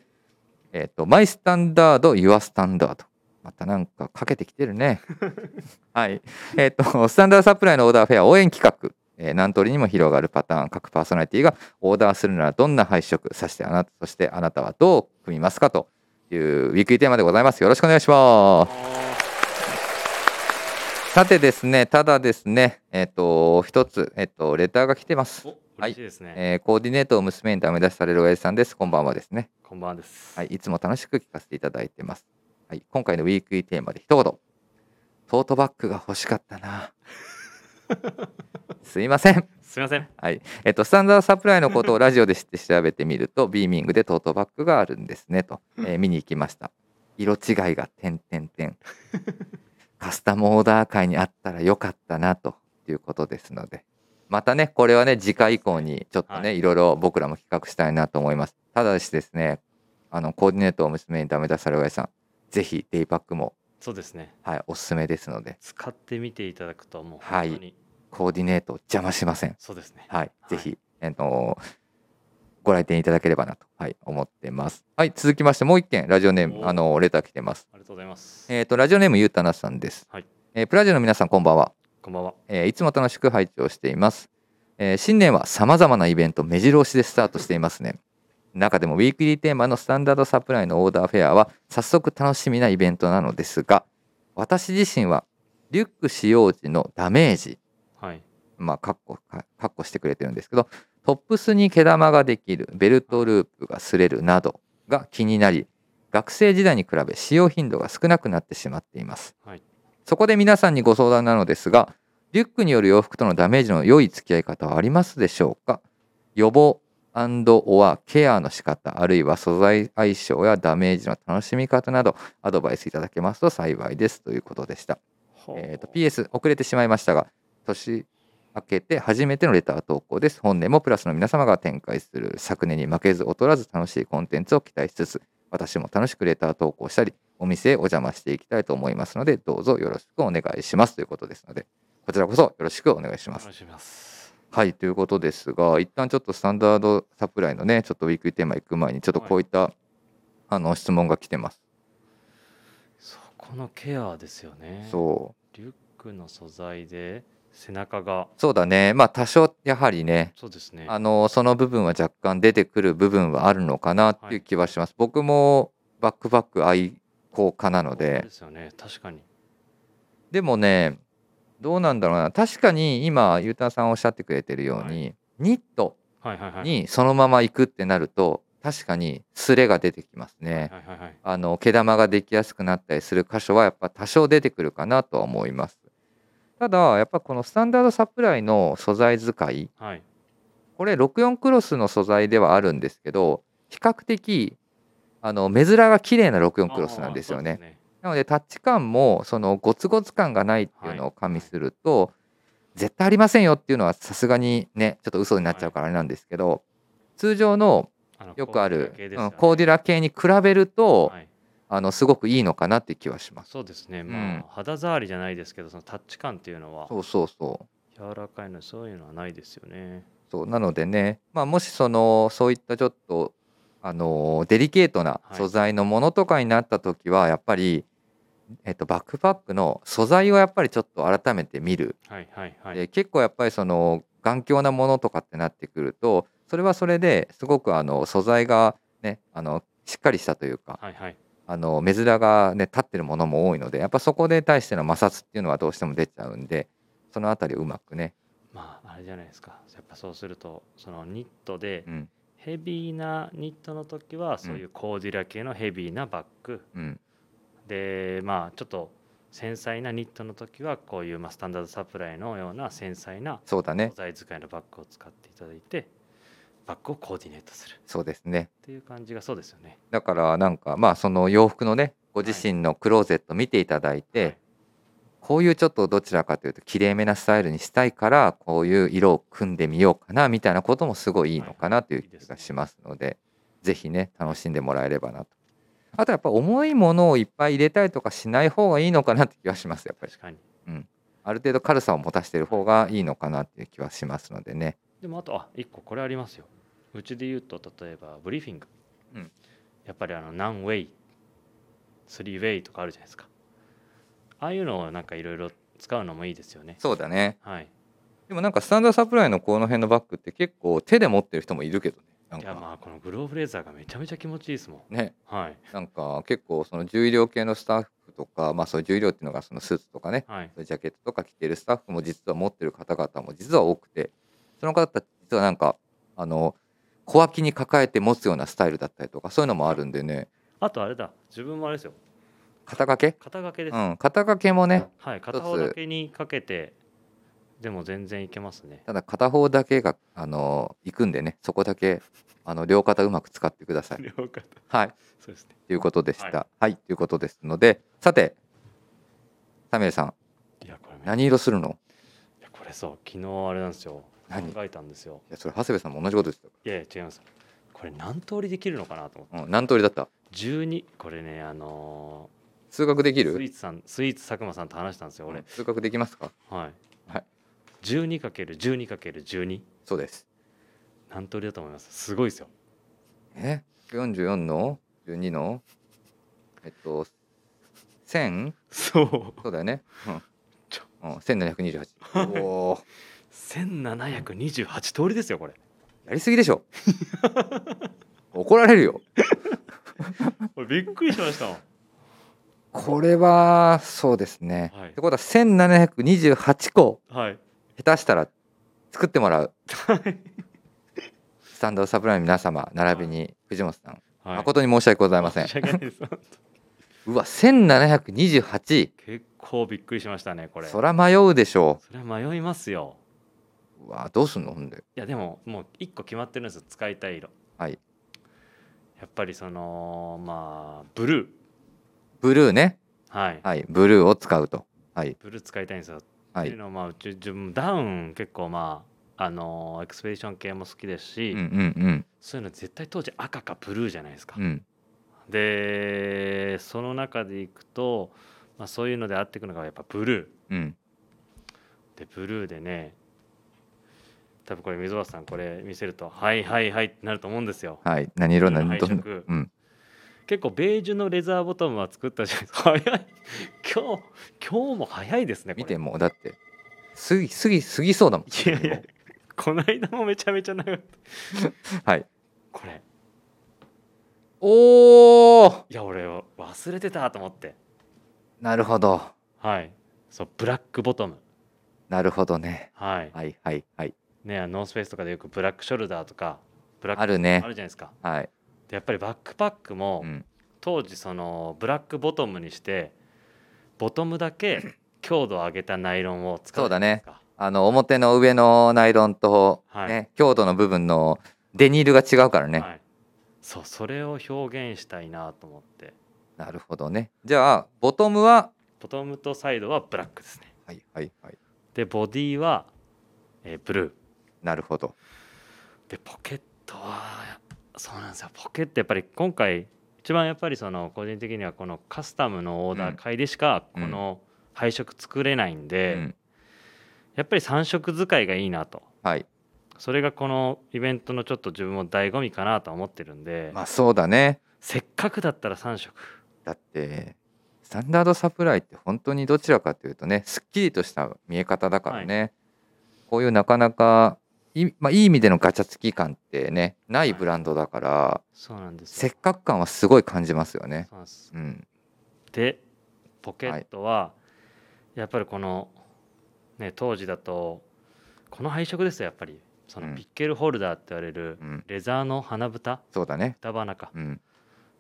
Speaker 1: えっ、と、 My Standard、Your Standard。またなんかかけてきてるね。はい。えっ、と、スタンダードサプライのオーダーフェア応援企画。えー何通りにも広がるパターン、各パーソナリティがオーダーするならどんな配色、そしてあなた、そしてあなたはどう組みますかというウィークリーテーマでございます。よろしくお願いします。さてですね、ただですね、えっ、と、一つ、えっ、と、レターが来てます。
Speaker 2: お嬉しいですね、
Speaker 1: えーコーディネートを娘にダメ出しされる親父さんです。こんばんはですね。
Speaker 2: こんばんはです、
Speaker 1: はい、いつも楽しく聞かせていただいてます。はい、今回のウィークリーテーマで一言。トートバッグが欲しかったな。すいません。
Speaker 2: すみません
Speaker 1: はい。えっ、と、スタンダードサプライのことをラジオで知って調べてみると、ビーミングでトートバッグがあるんですねと、えー見に行きました。色違いが点々点。カスタムオーダー会にあったらよかったなということですので、またね、これはね、次回以降にちょっとね、、
Speaker 2: はい
Speaker 1: ろいろ僕らも企画したいなと思います。ただしですね、あの、コーディネートを娘にダメ出される親父さん、ぜひデイパックも、
Speaker 2: そうですね
Speaker 1: はい、おすすめですので、
Speaker 2: 使ってみていただくともう
Speaker 1: はい
Speaker 2: 本当に、
Speaker 1: コーディネート邪魔しません。
Speaker 2: そうですね
Speaker 1: はい、
Speaker 2: い
Speaker 1: ぜひ、えっと、ご来店いただければなと、はい、思ってます。はい、続きまして、もう一件、ラジオネーム、
Speaker 2: お
Speaker 1: あの、レター来てます。
Speaker 2: ありがとうございます、
Speaker 1: えっ、と、ラジオネーム、ゆうたなさんです。
Speaker 2: はい
Speaker 1: えープラジオの皆さん、こんばんは。
Speaker 2: こんばんは
Speaker 1: えーいつも楽しく拝聴しています。えー新年は様々なイベント、目白押しでスタートしていますね。中でもウィークリーテーマのスタンダードサプライのオーダーフェアは早速楽しみなイベントなのですが、私自身はリュック使用時のダメージ、
Speaker 2: はい
Speaker 1: まあ、カッコ、かカッコしてくれてるんですけど、トップスに毛玉ができる、ベルトループが擦れるなどが気になり、学生時代に比べ使用頻度が少なくなってしまっています。
Speaker 2: はい
Speaker 1: そこで皆さんにご相談なのですが、リュックによる洋服とのダメージの良い付き合い方はありますでしょうか？予防オアケアの仕方、あるいは素材相性やダメージの楽しみ方などアドバイスいただけますと幸いですということでした。えー、と PS 遅れてしまいましたが年明けて初めてのレター投稿です。本年もプラスの皆様が展開する昨年に負けず劣らず楽しいコンテンツを期待しつつ私も楽しくレター投稿したりお店へお邪魔していきたいと思いますのでどうぞよろしくお願いしますということですのでこちらこそよろしくお願いします。
Speaker 2: 楽しみます。
Speaker 1: はいということですが一旦ちょっとスタンダードサプライのねちょっとウィークリーテーマ行く前にちょっとこういった、あの質問が来てます。
Speaker 2: そこのケアですよね。
Speaker 1: そう。
Speaker 2: リュックの素材で背中が。
Speaker 1: そうだね。まあ多少やはりね
Speaker 2: そうですね。
Speaker 1: あのその部分は若干出てくる部分はあるのかなっていう気はします。僕もバックパック愛好家なので。
Speaker 2: ですよね。確かに。
Speaker 1: でもねどうなんだろうな。確かに今ゆうたさんおっしゃってくれてるように、
Speaker 2: は
Speaker 1: ニット
Speaker 2: はいはいはい。
Speaker 1: にそのまま行くってなると確かにスレが出てきますね。
Speaker 2: はいはいはい。
Speaker 1: あの毛玉ができやすくなったりする箇所はやっぱ多少出てくるかなとは思います。ただやっぱこのスタンダードサプライの素材使い
Speaker 2: はい。
Speaker 1: これ64クロスの素材ではあるんですけど比較的あの目面が綺麗な64クロスなんですよね。なのでタッチ感もそのゴツゴツ感がないっていうのを加味すると、絶対ありませんよっていうのはさすがにねちょっと嘘になっちゃうからあれなんですけど、通常のよくある
Speaker 2: コーディラ系ですよね。
Speaker 1: うんコーディラ系に比べると、
Speaker 2: はい
Speaker 1: あのすごくいいのかなって気はします。
Speaker 2: そうですね、
Speaker 1: ん。
Speaker 2: まあ肌触りじゃないですけどそのタッチ感っていうのは
Speaker 1: そうそうそう。
Speaker 2: 柔らかいのでそういうのはないですよね。
Speaker 1: そうなのでね、まあ、もしそのそういったちょっとあのデリケートな
Speaker 2: はい。
Speaker 1: 素材のものとかになった時はやっぱり、えっと、バックパックの素材をやっぱりちょっと改めて見る、
Speaker 2: はいはいはい。
Speaker 1: で結構やっぱりその頑強なものとかってなってくるとそれはそれですごくあの素材がねあのしっかりしたというか
Speaker 2: はいはい
Speaker 1: あの目面がね立ってるものも多いのでやっぱそこで対しての摩擦っていうのはどうしても出ちゃうんでそのあたりをうまくね、
Speaker 2: まああれじゃないですか。やっぱそうするとそのニットで
Speaker 1: うん。
Speaker 2: ヘビーなニットの時はそういうコーディラ系のヘビーなバッグ、
Speaker 1: うん、
Speaker 2: でまあちょっと繊細なニットの時はこういうまあスタンダードサプライのような繊細な素材使いのバッグを使っていただいてバッグをコーディネートする。
Speaker 1: そうですね。
Speaker 2: っていう感じがそうですよね。
Speaker 1: だからなんかまあその洋服のねご自身のクローゼット見ていただいて、
Speaker 2: はい。
Speaker 1: こういうちょっとどちらかというときれいめなスタイルにしたいからこういう色を組んでみようかなみたいなこともすごいいいのかなという気がしますので、ぜひね楽しんでもらえればなと。あとやっぱ重いものをいっぱい入れたりとかしない方がいいのかなって気がしますやっぱり。
Speaker 2: 確かに。
Speaker 1: ある程度軽さを持たせてる方がいいのかなっていう気はしますのでね。
Speaker 2: でもあとあ一個これありますようちで言うと例えばブリーフィング、
Speaker 1: うん。
Speaker 2: やっぱりあの何ウェイスリーウェイとかあるじゃないですか。ああいうのをなんかいろいろ使うのもいいですよね。
Speaker 1: そうだね。
Speaker 2: はい。
Speaker 1: でもなんかスタンダードサプライのこの辺のバッグって結構手で持ってる人もいるけどね
Speaker 2: いや
Speaker 1: か
Speaker 2: まあこのグローブレーザーがめちゃめちゃ気持ちいいですもん。
Speaker 1: ね。
Speaker 2: はい。
Speaker 1: なんか結構その重量系のスタッフとかまあそういう重量っていうのがそのスーツとかね。
Speaker 2: はい。
Speaker 1: ジャケットとか着てるスタッフも実は持ってる方々も実は多くてその方たち実はなんかあの小脇に抱えて持つようなスタイルだったりとかそういうのもあるんでね。
Speaker 2: あとあれだ。自分もあれですよ。
Speaker 1: 肩掛け？
Speaker 2: 肩掛けです、
Speaker 1: うん肩掛けもね
Speaker 2: はい片方だけにかけてでも全然いけますね。
Speaker 1: ただ片方だけがあの行くんでね。そこだけあの両肩うまく使ってください。
Speaker 2: 両肩。
Speaker 1: はい。
Speaker 2: そうですね。
Speaker 1: ということでした。
Speaker 2: は
Speaker 1: はい、ということですのでさてサミュエルさん。
Speaker 2: いやこれめ
Speaker 1: 何色するの？
Speaker 2: いやこれそう昨日あれなんですよ考
Speaker 1: 何
Speaker 2: えたんですよ。
Speaker 1: いやそれ長谷部さんも同じことですよ。
Speaker 2: いやいや違います。これ何通りできるのかなと思って。
Speaker 1: うん、何通りだった
Speaker 2: ？12これねあの
Speaker 1: 数学でき
Speaker 2: ースイ
Speaker 1: る
Speaker 2: ーツさんスイーツ佐久間さんと話したんですよ俺
Speaker 1: うん、数学できますか？
Speaker 2: はい。
Speaker 1: はい。
Speaker 2: 12×12×12
Speaker 1: そうです。
Speaker 2: 何通りだと思います？すごいですよ。
Speaker 1: え？44の12のえっと1000
Speaker 2: そう。
Speaker 1: そうだよね。うん。
Speaker 2: ちょ。
Speaker 1: うん、1728。おー
Speaker 2: 1728通りですよこれ。
Speaker 1: やりすぎでしょ。怒られるよ。
Speaker 2: これびっくりしました。
Speaker 1: これはそうですね。
Speaker 2: はい。
Speaker 1: ってことは1728個
Speaker 2: はい。
Speaker 1: 下手したら作ってもらう。スタンドサプライの皆様並びに藤本さん、
Speaker 2: はい。
Speaker 1: 誠に申し訳ございません。
Speaker 2: 申し訳ないです。
Speaker 1: うわ1728
Speaker 2: 結構びっくりしましたねこれ。
Speaker 1: そら迷うでしょ
Speaker 2: それは迷いますよ。
Speaker 1: ううわどうすんのほんで。
Speaker 2: いやでももう一個決まってるんですよ。使いたい色。
Speaker 1: はい。
Speaker 2: やっぱりそのまあブルー。
Speaker 1: ブルーね。
Speaker 2: はい、
Speaker 1: はい。ブルーを使うと。はい。
Speaker 2: ブルー使いたいんですよ、
Speaker 1: はい。
Speaker 2: っていうのはまあうち自分ダウン結構まああのーエクスペディション系も好きですし、
Speaker 1: うんうん
Speaker 2: そういうの絶対当時赤かブルーじゃないですか、
Speaker 1: うん。うん
Speaker 2: でその中でいくと、まあ、そういうので合っていくのがやっぱブル
Speaker 1: うん。
Speaker 2: ーでブルーでね多分これ溝端さんこれ見せると「はいはいはい」ってなると思うんですよ。
Speaker 1: はい何色何どん
Speaker 2: 配色
Speaker 1: うん。
Speaker 2: 結構ベージュのレザーボトムは作ったじゃないですか。早い。今日今日も早いですね
Speaker 1: 見てもうだって過ぎ過ぎ過ぎそうだもん。
Speaker 2: いやいやこの間もめちゃめちゃ長かった
Speaker 1: はい。
Speaker 2: これ。
Speaker 1: おー！
Speaker 2: いや俺忘れてたと思って。
Speaker 1: なるほど。
Speaker 2: はい。そうブラックボトム。
Speaker 1: なるほどね。
Speaker 2: はい。
Speaker 1: はいはいはい
Speaker 2: ねノースペースとかでよくブラックショルダーとかブラック
Speaker 1: あるね。
Speaker 2: あるじゃないですか。
Speaker 1: はい。
Speaker 2: でやっぱりバックパックも
Speaker 1: うん。
Speaker 2: 当時そのブラックボトムにしてボトムだけ 強度を上げたナイロンを使うじゃないですか。
Speaker 1: あの表の上のナイロンと、ね
Speaker 2: はい。
Speaker 1: 強度の部分のデニールが違うからね、
Speaker 2: はい、そうそれを表現したいなと思って。
Speaker 1: なるほどね。じゃあボトムは？
Speaker 2: ボトムとサイドはブラックですね。
Speaker 1: はいはいはい。
Speaker 2: でボディは、えーブルー
Speaker 1: なるほど。
Speaker 2: でポケットはそうなんですよ。ポケットやっぱり今回一番やっぱりその個人的にはこのカスタムのオーダー会でしかこ
Speaker 1: うん。
Speaker 2: の配色作れないんで、
Speaker 1: うん。
Speaker 2: やっぱり3色使いがいいなと。
Speaker 1: はい。
Speaker 2: それがこのイベントのちょっと自分も醍醐味かなとは思ってるんで、
Speaker 1: まあそうだね。
Speaker 2: せっかくだったら3色。
Speaker 1: だってスタンダードサプライって本当にどちらかというとねすっきりとした見え方だからね、こういうなかなかい,、まあ、いい意味でのガチャつき感ってねないブランドだから、
Speaker 2: そうなんです
Speaker 1: せ
Speaker 2: よ
Speaker 1: っかく感はすごい感じますよね。
Speaker 2: そうです。
Speaker 1: うん、
Speaker 2: でポケットはやっぱりこの、ね、当時だとこの配色ですよやっぱり。その
Speaker 1: うん。
Speaker 2: ピッケルホルダーって言われる
Speaker 1: うん、
Speaker 2: レザーの花蓋
Speaker 1: そうだね。
Speaker 2: 双花か
Speaker 1: うん、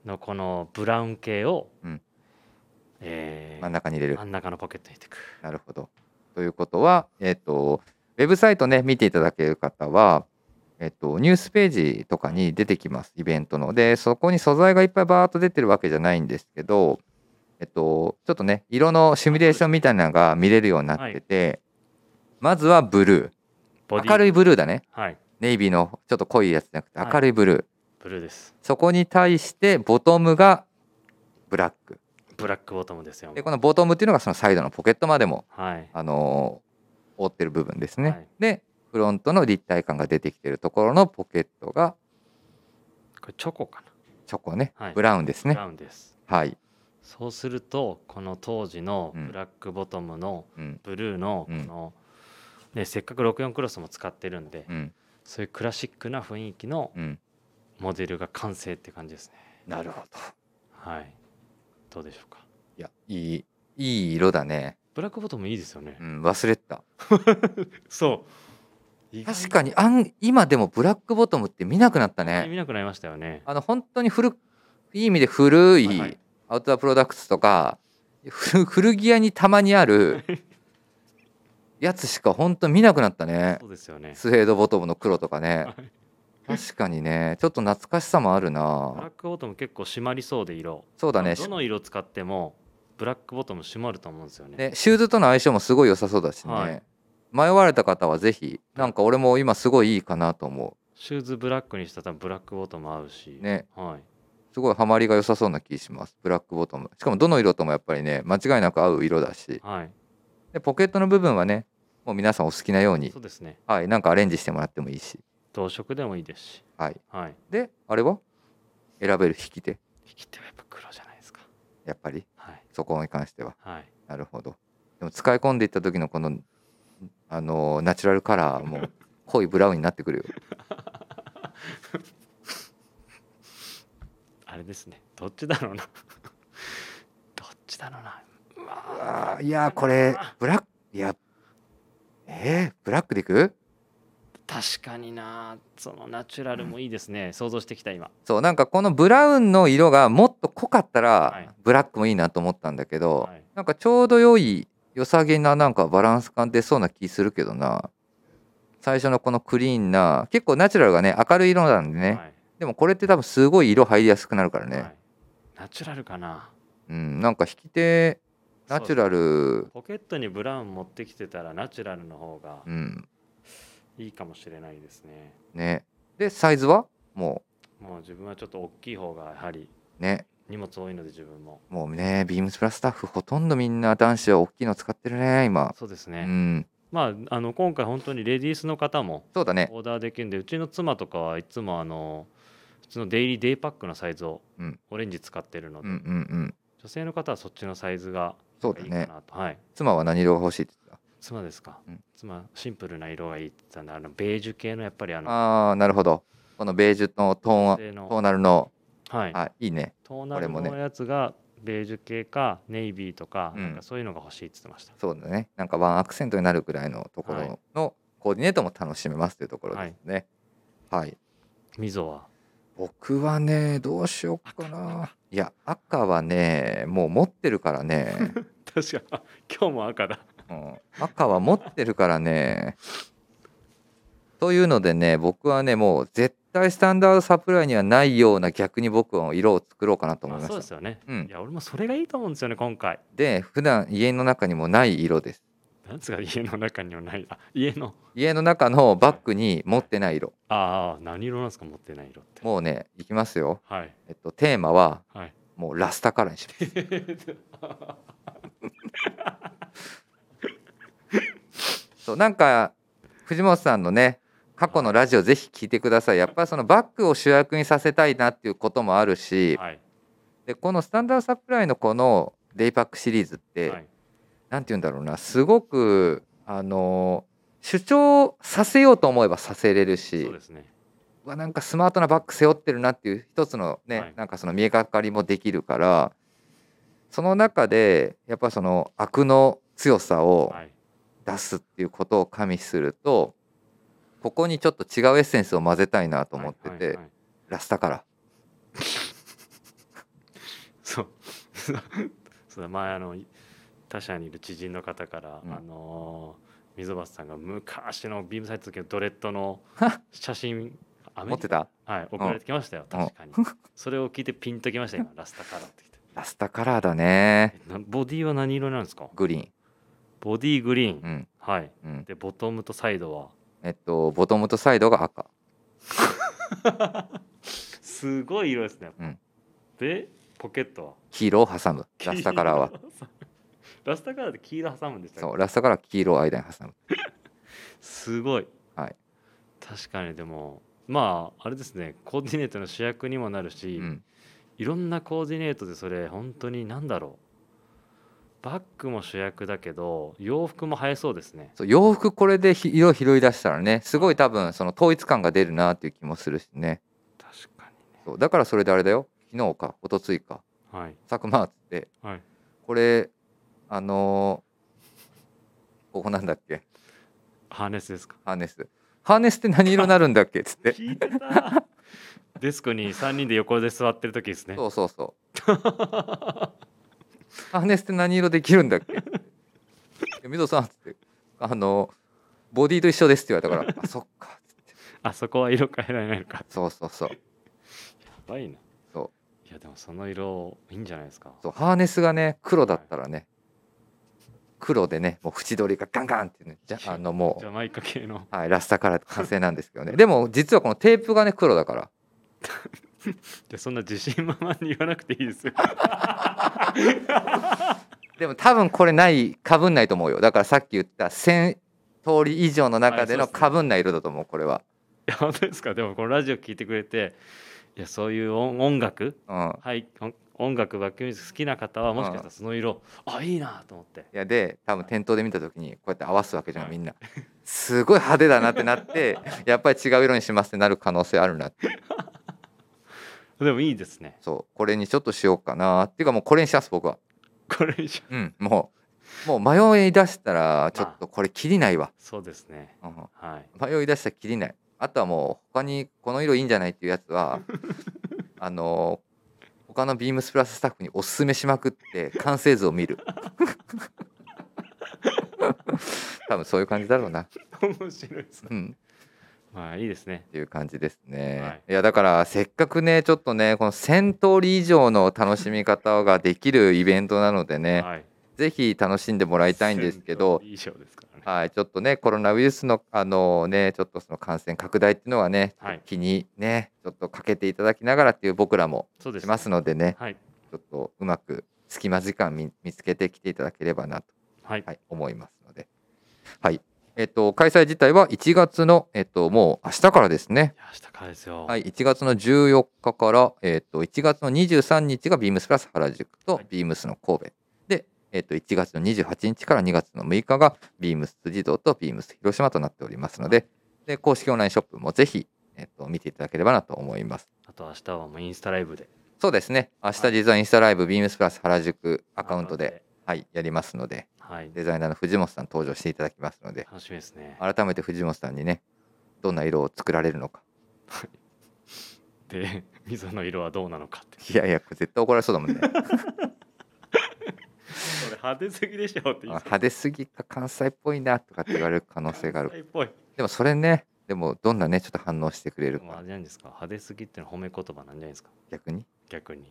Speaker 2: のこのブラウン系を、
Speaker 1: うん。
Speaker 2: えー
Speaker 1: 真ん中に入れる。
Speaker 2: 真。ん中のポケットに入れていく。
Speaker 1: なるほど。ということは、えっ、と、ウェブサイトね、見ていただける方は、えっ、と、ニュースページとかに出てきます、イベントの。で、そこに素材がいっぱいバーっと出てるわけじゃないんですけど、えっと、ちょっとね、色のシミュレーションみたいなのが見れるようになってて、まずはブルー。明るいブルーだね。
Speaker 2: はい
Speaker 1: ネイビーのちょっと濃いやつじゃなくて、
Speaker 2: はい
Speaker 1: 明るいブルー。
Speaker 2: ブルーです
Speaker 1: そこに対して、ボトムがブラック。
Speaker 2: ブラックボトムですよ
Speaker 1: で、このボトムっていうのがそのサイドのポケットまでも
Speaker 2: はい
Speaker 1: あのー覆ってる部分ですね。
Speaker 2: はい。
Speaker 1: でフロントの立体感が出てきてるところのポケットが
Speaker 2: これチョコかな？
Speaker 1: チョコね、
Speaker 2: はい。
Speaker 1: ブラウンです
Speaker 2: ブ
Speaker 1: ね。
Speaker 2: ラウンです。
Speaker 1: はい、
Speaker 2: そうするとこの当時の
Speaker 1: うん。
Speaker 2: ブラックボトムの
Speaker 1: うん。
Speaker 2: ブルーのこ
Speaker 1: うん。
Speaker 2: の、ね、せっかく64クロスも使ってるんで
Speaker 1: うん。
Speaker 2: そういうクラシックな雰囲気の
Speaker 1: うん、
Speaker 2: モデルが完成って感じですね。
Speaker 1: なるほど。
Speaker 2: はい。どうでしょうか？
Speaker 1: いやいいいい色だね。
Speaker 2: ブラックボトムいいですよね。
Speaker 1: うん、忘れてた。
Speaker 2: そう。
Speaker 1: 確かに。あん今でもブラックボトムって見なくなったね。
Speaker 2: 見なくなりましたよね。
Speaker 1: あの本当に古いい意味で古い
Speaker 2: はいはい。
Speaker 1: アウトドアプロダクツとか古古着屋にたまにある やつしか本当見なくなったね。
Speaker 2: そうですよね。
Speaker 1: スウェードボトムの黒とかね。
Speaker 2: はい。
Speaker 1: 確かにね。ちょっと懐かしさもある
Speaker 2: ブラッ
Speaker 1: な
Speaker 2: クボトム結構締まりそうで色。
Speaker 1: そうだね。
Speaker 2: どの色使ってもブラックボトム締まると思うんですよね。
Speaker 1: ねシューズとの相性もすごい良さそうだしね、
Speaker 2: はい。
Speaker 1: 迷われた方はぜひなんか俺も今すごいいいかなと思
Speaker 2: シューズブラックにしたら多分ブラックボトム合うし。
Speaker 1: うね。
Speaker 2: はい。
Speaker 1: すごいハマりが良さそうな気します。ブラックボトム。しかもどの色ともやっぱりね間違いなく合う色だし。
Speaker 2: はい。
Speaker 1: でポケットの部分はねもう皆さんお好きなように
Speaker 2: そうですね。
Speaker 1: はいなんかアレンジしてもらってもいいし。
Speaker 2: 同色でもいいですし。
Speaker 1: はい。
Speaker 2: はい。
Speaker 1: であれは？選べる引き手。
Speaker 2: 引き手はやっぱ黒じゃないですか。
Speaker 1: やっぱり？
Speaker 2: はい
Speaker 1: そこに関しては。
Speaker 2: はい。
Speaker 1: なるほど。でも使い込んでいった時のこのあのナチュラルカラーも濃いブラウンになってくるよ。
Speaker 2: あれですね。どっちだろうな。どっちだろうな。うわ
Speaker 1: いやーこれブラックいやえー、ブラックでいく？
Speaker 2: 確かにな。そのナチュラルもいいですね、想像してきた今。
Speaker 1: そうなんかこのブラウンの色がもっと濃かったら、
Speaker 2: はい。
Speaker 1: ブラックもいいなと思ったんだけど、
Speaker 2: はい。
Speaker 1: なんかちょうど良い良さげななんかバランス感出そうな気するけどな。最初のこのクリーンな結構ナチュラルがね明るい色なんでね、
Speaker 2: はい。
Speaker 1: でもこれって多分すごい色入りやすくなるからね、
Speaker 2: はい。ナチュラルかな。
Speaker 1: うんなんか引き手ナチュラル。
Speaker 2: ポケットにブラウン持ってきてたらナチュラルの方が
Speaker 1: うん
Speaker 2: いいかもしれないですね。
Speaker 1: ね。でサイズは？も
Speaker 2: もう自分はちょっと大きい方がやはり
Speaker 1: うね。
Speaker 2: 荷物多いので自分も。
Speaker 1: もうねビームスプラスタッフほとんどみんな男子は大きいの使ってるね今。う
Speaker 2: そうですね、
Speaker 1: ん。
Speaker 2: まああの今回本当にレディースの方も
Speaker 1: そうだね。
Speaker 2: オーダーできるんでうちの妻とかはいつもあの普通のデイリーデイパックのサイズを
Speaker 1: うん。
Speaker 2: オレンジ使ってるので、
Speaker 1: うんうんうん。
Speaker 2: 女性の方はそっちのサイズがいいか
Speaker 1: そうだね
Speaker 2: はい。
Speaker 1: 妻は何色が欲しいって
Speaker 2: 妻ですか、
Speaker 1: うん。
Speaker 2: 妻シンプルな色がいいって言ってたんであのベージュ系のやっぱりあ
Speaker 1: た
Speaker 2: の
Speaker 1: ああーなるほど。このベージュのトーントーナルの
Speaker 2: はい。
Speaker 1: あいいね。
Speaker 2: トーナル
Speaker 1: これもね。
Speaker 2: のやつがベージュ系かネイビーとか,、
Speaker 1: うん。
Speaker 2: なんかそういうのが欲しいって言ってました。
Speaker 1: そうだね。なんかワンアクセントになるぐらいのとこ
Speaker 2: はい。
Speaker 1: ろのコーディネートも楽しめますというところですね。はい。
Speaker 2: 溝は？
Speaker 1: 僕はねどうしようかな。いや赤はねもう持ってるからね、
Speaker 2: 確か今日も赤だ。
Speaker 1: うん、赤は持ってるからね。というのでね僕はねもう絶対スタンダードサプライにはないような逆に僕は色を作ろうかなと思い
Speaker 2: ま
Speaker 1: した。
Speaker 2: そうですよね、
Speaker 1: うん。
Speaker 2: いや俺もそれがいいと思うんですよね今回。
Speaker 1: で普段家の中にもない色です。
Speaker 2: なんですか家の中にはない。あ家の？
Speaker 1: 家の中のバッグに持ってない色。
Speaker 2: ああ何色なんですか持ってない色って。
Speaker 1: もうねいきますよ、
Speaker 2: はい。
Speaker 1: えっと、テーマは
Speaker 2: はい。
Speaker 1: もうラスタカラーにします そうなんか藤本さんのね過去のラジオぜひ聞いてください。やっぱりそのバッグを主役にさせたいなっていうこともあるし
Speaker 2: はい。
Speaker 1: でこのスタンダードサプライのこのデイパックシリーズって、
Speaker 2: はい。
Speaker 1: なんて言うんだろうなすごくあの主張させようと思えばさせれるし
Speaker 2: そうですね。
Speaker 1: うわなんかスマートなバッグ背負ってるなっていう一つのね、
Speaker 2: はい。
Speaker 1: なんかその見えがかりもできるからその中でやっぱその悪の強さを
Speaker 2: はい
Speaker 1: 出すっていうことを加味するとここにちょっと違うエッセンスを混ぜたいなと思ってて、ラスタカラ
Speaker 2: そう。そうだ前あの他社にいる知人の方から、
Speaker 1: うん。
Speaker 2: あのー溝端さんが昔のビームサイトの時のドレッドの写真
Speaker 1: 持ってた？
Speaker 2: カはい送られてきましたよ、確かに。それを聞いてピンときました今ラスタカラーって。
Speaker 1: ラスタカラーだね。
Speaker 2: ボディは何色なんですか？
Speaker 1: グリーン
Speaker 2: ボディグリーン、
Speaker 1: うん。
Speaker 2: はい。
Speaker 1: うん。
Speaker 2: でボトムとサイドは？
Speaker 1: えっとボトムとサイドが赤。
Speaker 2: すごい色ですね、
Speaker 1: うん。
Speaker 2: でポケットは？
Speaker 1: 黄色を挟む。ラスタカラーは。
Speaker 2: ラスタカ ラーで黄色挟むんでしたっけ？
Speaker 1: そうラスタカラーは黄色を間に挟む。
Speaker 2: すごい。
Speaker 1: はい。
Speaker 2: 確かにでもまああれですね。コーディネートの主役にもなるし、
Speaker 1: うん。
Speaker 2: いろんなコーディネートでそれ本当に何だろうバッグも主役だけど洋服も映えそうですね。
Speaker 1: そう洋服これでひ色拾い出したらねすごい多分その統一感が出るなっていう気もするしね。
Speaker 2: 確か
Speaker 1: そうだからそれであれだよ。昨日か一昨日か。
Speaker 2: にはい。
Speaker 1: 佐久間っつって。
Speaker 2: はい。
Speaker 1: これあのーここなんだっけ？
Speaker 2: ハーネスですか？
Speaker 1: ハーネス。ハーネスって何色になるんだっけ？っつって。
Speaker 2: 聞いてた。デスクに3人で横で座ってる時ですね。
Speaker 1: そうそうそう ハーネスって何色できるんだっけ 水戸さんっつって。あのボディと一緒ですって言われたから。あそっか。っつって
Speaker 2: あそこは色変えられないのか。
Speaker 1: そうそうそう。
Speaker 2: やばいな。
Speaker 1: そう。
Speaker 2: いやでもその色いいんじゃないですか。
Speaker 1: そうハーネスがね黒だったらね黒でねもう縁取りがガンガンってねじゃあのも
Speaker 2: ジャマイカ系の。
Speaker 1: う、はい、ラスタから完成なんですけどね。でも実はこのテープがね黒だから。
Speaker 2: でそんな自信満々に言わなくていいですよ
Speaker 1: でも多分これないかぶんないと思うよ。だからさっき言った1,000通り以上の中でのかぶんない色だと思うこれは、
Speaker 2: いや本当ですか。でもこのラジオ聞いてくれていやそういう音音楽
Speaker 1: うん、
Speaker 2: はい音音楽バックミュージック好きな方はもしかしたらその色あいいなと思って。
Speaker 1: いやで多分店頭で見た時にこうやって合わすわけじゃん
Speaker 2: はい。
Speaker 1: みんな。すごい派手だなってなってやっぱり違う色にしますってなる可能性あるなって
Speaker 2: でもいいですね。
Speaker 1: そう。これにちょっとしようかなっていうかもうこれにします僕は。
Speaker 2: これ以上
Speaker 1: う。ん。もうもう迷い出したらちょっとこれきりないわ、
Speaker 2: そうですね。
Speaker 1: うん。
Speaker 2: はい。
Speaker 1: 迷い出したらきりない。あとはもう他にこの色いいんじゃないっていうやつは あの他のビームスプラススタッフにおすすめしまくって完成図を見る。多分そういう感じだろうな、
Speaker 2: 面白いですね。
Speaker 1: うん、
Speaker 2: まあいいですね。
Speaker 1: っていう感じですね、
Speaker 2: はい。
Speaker 1: い、やだからせっかくねちょっとねこの1,000通り以上の楽しみ方ができるイベントなのでね、
Speaker 2: はい。
Speaker 1: ぜひ楽しんでもらいたいんですけど
Speaker 2: 以上ですからね。
Speaker 1: はい、ちょっとねコロナウイルスのあのねちょっとその感染拡大っていうのはね、
Speaker 2: はい。
Speaker 1: 気にねちょっとかけていただきながらっていう僕らもしますのでね
Speaker 2: はい。
Speaker 1: ちょっとうまく隙間時間見見つけてきていただければなと、
Speaker 2: はい。
Speaker 1: はい、思いますので。はいえっと開催自体は1月のえっともう明日からですね。
Speaker 2: 明日からですよ。
Speaker 1: はい、1月の14日から、えっと1月の23日がビームスプラス原宿と
Speaker 2: はい。
Speaker 1: ビームスの神戸、で、えっと1月の28日から2月の6日がビームス辻堂とビームス広島となっておりますのでで公式オンラインショップもぜひ、えっと見ていただければなと思います。
Speaker 2: あと明日はもうインスタライブで。
Speaker 1: そうですね。明日
Speaker 2: はい
Speaker 1: 実はインスタライブビームスプラス原宿アカウントで、はい、やりますので
Speaker 2: はい。
Speaker 1: デザイナーの藤本さん登場していただきますので
Speaker 2: 楽しみですね。
Speaker 1: 改めて藤本さんにねどんな色を作られるのか。
Speaker 2: で溝の色はどうなのかって。
Speaker 1: いやいやこれ絶対怒られそうだもんね。
Speaker 2: 派手すぎでしょって
Speaker 1: 派手すぎか関西っぽいなとかって言われる可能性がある。でもそれねでもどんなねちょっと反応してくれるか。
Speaker 2: あれじゃないですか。派手すぎってのは褒め言葉なんじゃないですか。
Speaker 1: 逆に？
Speaker 2: 逆に。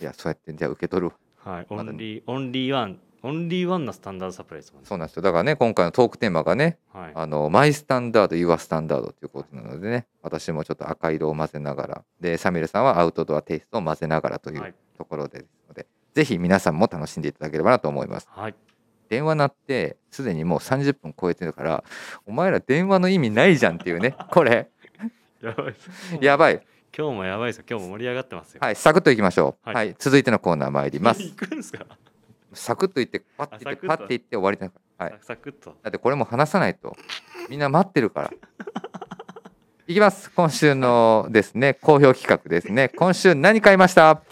Speaker 1: いやそうやってじゃあ受け取るわ
Speaker 2: はい、オンリーオンリーワンオンリーワンなスタンダードサプライですもんね。
Speaker 1: そうなんですよ。だからね今回のトークテーマがね
Speaker 2: はい。
Speaker 1: あのマイスタンダード、ユアスタンダードということなのでね、私もちょっと赤色を混ぜながら、で、サミュエルさんはアウトドアテイストを混ぜながらとい
Speaker 2: はい。う
Speaker 1: ところでですので、ぜひ皆さんも楽しんでいただければなと思います。
Speaker 2: はい。
Speaker 1: 電話鳴って、すでにもう30分超えてるから、お前ら電話の意味ないじゃんっていうね、これ、
Speaker 2: やばい
Speaker 1: やばい。
Speaker 2: 今日もやばいですよ。今日も盛り上がってますよ。
Speaker 1: はい、サクッといきましょう。
Speaker 2: はい。
Speaker 1: はい、続いてのコーナー参ります。
Speaker 2: 行くんですか？
Speaker 1: サクッといって、パッていって、パッていって終わりだから。はい。
Speaker 2: サクッと。
Speaker 1: だってこれも話さないと。みんな待ってるから。いきます。今週のですね好評企画ですね。今週何買いました？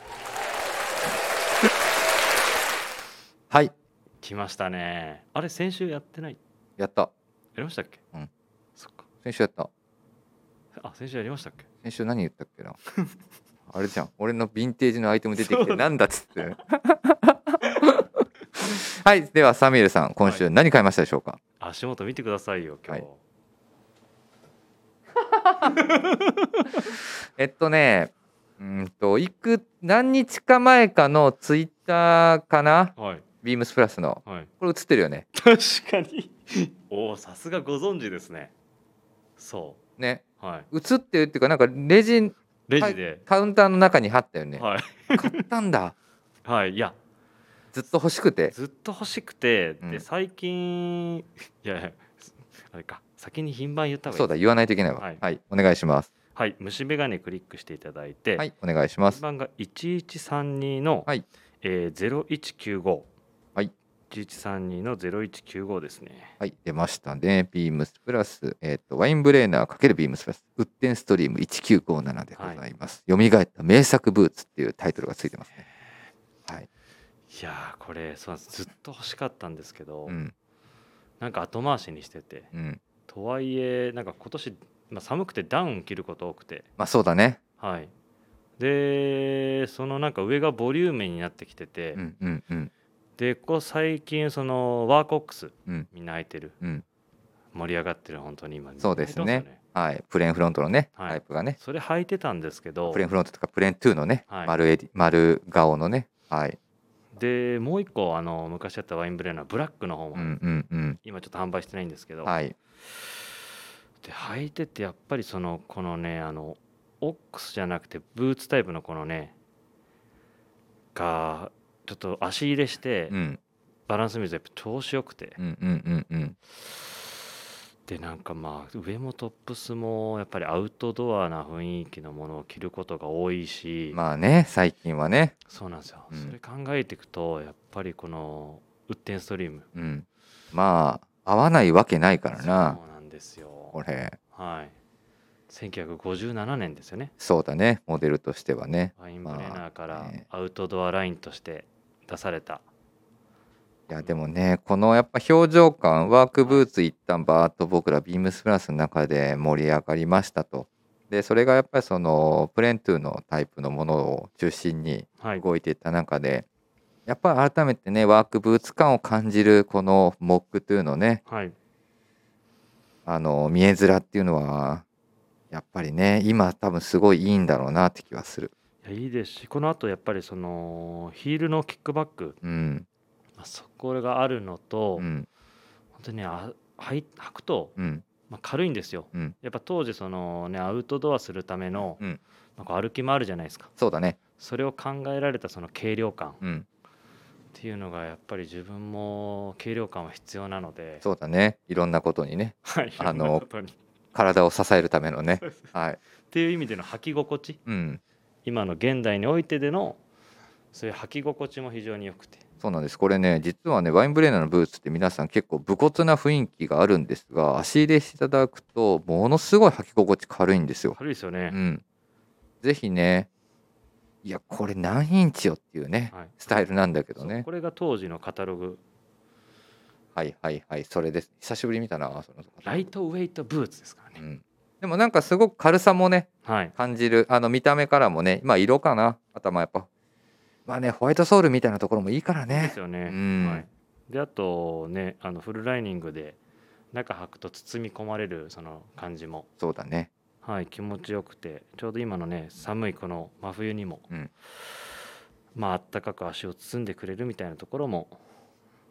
Speaker 1: はい。
Speaker 2: 来ましたね。あれ先週やってない？
Speaker 1: やった。
Speaker 2: やりましたっけ？
Speaker 1: うん。
Speaker 2: そっか。
Speaker 1: 先週やった。
Speaker 2: あ先週やりましたっけ？
Speaker 1: 先週何言ったっけな？あれじゃん。俺のヴィンテージのアイテム出てきてなんだっつって。はいではサミュエルさん今週何買いましたでしょうか、
Speaker 2: 足元見てくださいよ今日、
Speaker 1: はい。えっとねうんといく何日か前かのツイッターかな？
Speaker 2: はい。
Speaker 1: ビームスプラスの。
Speaker 2: はい。
Speaker 1: これ映ってるよね。
Speaker 2: 確かに。おおさすがご存知ですね。そ
Speaker 1: ね。
Speaker 2: うはい。
Speaker 1: 映ってるっていうかなんかレジ
Speaker 2: レジで。
Speaker 1: カウンターの中に貼ったよね。
Speaker 2: はい。
Speaker 1: 買ったんだ。
Speaker 2: はいいや。
Speaker 1: ずっと欲しくて。
Speaker 2: ずっと欲しくて、
Speaker 1: うん。
Speaker 2: で最近いやいやあれか先に品番言った方がいい。
Speaker 1: そうだ言わないといけないわ。
Speaker 2: はい。
Speaker 1: はい、お願いします。
Speaker 2: はい虫眼鏡クリックしていただいて、
Speaker 1: はいお願いします。
Speaker 2: 品番が1132の、
Speaker 1: はい。
Speaker 2: えー、0195
Speaker 1: はい
Speaker 2: 1132の0195ですね。
Speaker 1: はい出ましたね。ビームスプラスえっ、とワインブレーナー×ビームスプラスウッデンストリーム1957でございます、蘇った名作ブーツっていうタイトルがついてますね。はい。
Speaker 2: いやーこれそうなんです。ずっと欲しかったんですけど、
Speaker 1: うん。
Speaker 2: なんか後回しにしてて
Speaker 1: うん。
Speaker 2: とはいえなんか今年、まあ、寒くてダウン着ること多くて。
Speaker 1: まあそうだね。
Speaker 2: はい。でそのなんか上がボリューミーになってきてて、
Speaker 1: うんうんうん
Speaker 2: でここ最近そのワーコックス
Speaker 1: うん。
Speaker 2: みんな履いてる。
Speaker 1: うん。
Speaker 2: 盛り上がってる本当に今
Speaker 1: そうですね。はい。プレーンフロントのね、
Speaker 2: はい。
Speaker 1: タイプがね。
Speaker 2: それ履いてたんですけど。
Speaker 1: プレーンフロントとかプレーン2のね、
Speaker 2: はい。
Speaker 1: 丸エ丸顔のねはい。
Speaker 2: でもう一個あの昔やったワインブレーナーブラックの方も、
Speaker 1: うんうんうん。
Speaker 2: 今ちょっと販売してないんですけど、
Speaker 1: はい。
Speaker 2: で履いててやっぱりそのこのねあのオックスじゃなくてブーツタイプのこのねがちょっと足入れして
Speaker 1: うん。
Speaker 2: バランス見るとやっぱ調子よくて、
Speaker 1: うんうんうんうん。
Speaker 2: でなんかまあ上もトップスもやっぱりアウトドアな雰囲気のものを着ることが多いし、
Speaker 1: まあね最近はね。
Speaker 2: そうなんですよ、
Speaker 1: うん。
Speaker 2: それ考えていくとやっぱりこのウッデンストリーム。
Speaker 1: うん。まあ合わないわけないから
Speaker 2: そう
Speaker 1: な
Speaker 2: なんですよ。
Speaker 1: これ。
Speaker 2: はい。1957年ですよね。
Speaker 1: そうだね。モデルとしてはね。
Speaker 2: ワインブレーナーからアウトドアラインとして出された。
Speaker 1: いやでもねこのやっぱ表情感ワークブーツ一旦バーッと僕らビームスプラスの中で盛り上がりましたと。でそれがやっぱりそのプレーン2のタイプのものを中心に
Speaker 2: はい。
Speaker 1: 動いていった中でやっぱり改めてねワークブーツ感を感じるこのモックというのね
Speaker 2: はい。
Speaker 1: あの見え面っていうのはやっぱりね今多分すごいいいんだろうなって気はする
Speaker 2: いやいいですしこの後やっぱりそのヒールのキックバック、
Speaker 1: うん。
Speaker 2: まあ、そこがあるのと、
Speaker 1: うん。
Speaker 2: 本当にねあ履い履くと、
Speaker 1: うん。
Speaker 2: まあ、軽いんですよ。
Speaker 1: うん。
Speaker 2: やっぱ当時そのねアウトドアするための、
Speaker 1: うん。
Speaker 2: なんか歩き回るじゃないですか。
Speaker 1: そうだね。
Speaker 2: それを考えられたその軽量感。っ
Speaker 1: うん。
Speaker 2: ていうのがやっぱり自分も軽量感は必要なので。
Speaker 1: そうだね。いろんなことにね。
Speaker 2: はい
Speaker 1: あの
Speaker 2: いろんなことに。っ
Speaker 1: 体を支えるためのね。はい。
Speaker 2: ていう意味での履き心地。
Speaker 1: うん
Speaker 2: 今の現代においてでのそういう履き心地も非常に良くて。
Speaker 1: そうなんです。これね実はねワインブレーナーのブーツって皆さん結構武骨な雰囲気があるんですが足入れしていただくとものすごい履き心地軽いんですよ。
Speaker 2: 軽いですよね。
Speaker 1: う、ん、ぜひねいやこれ何インチよっていうね
Speaker 2: はい、
Speaker 1: スタイルなんだけどね。
Speaker 2: これが当時のカタログ。
Speaker 1: はいはいはい。それです。久しぶりに見たなその
Speaker 2: ライトウェイトブーツですからね、
Speaker 1: うん、でもなんかすごく軽さもね
Speaker 2: はい。
Speaker 1: 感じる。あの見た目からもねまあ色かな。あとはまあやっぱ。まあねホワイトソールみたいなところもいいから
Speaker 2: で
Speaker 1: ね
Speaker 2: すよね、
Speaker 1: うん。
Speaker 2: はい、であとねあのフルライニングで中履くと包み込まれるその感じも。
Speaker 1: そうだね。
Speaker 2: はい気持ちよくて。ちょうど今のね寒いこの真冬にも、
Speaker 1: うん。
Speaker 2: まああったかく足を包んでくれるみたいなところも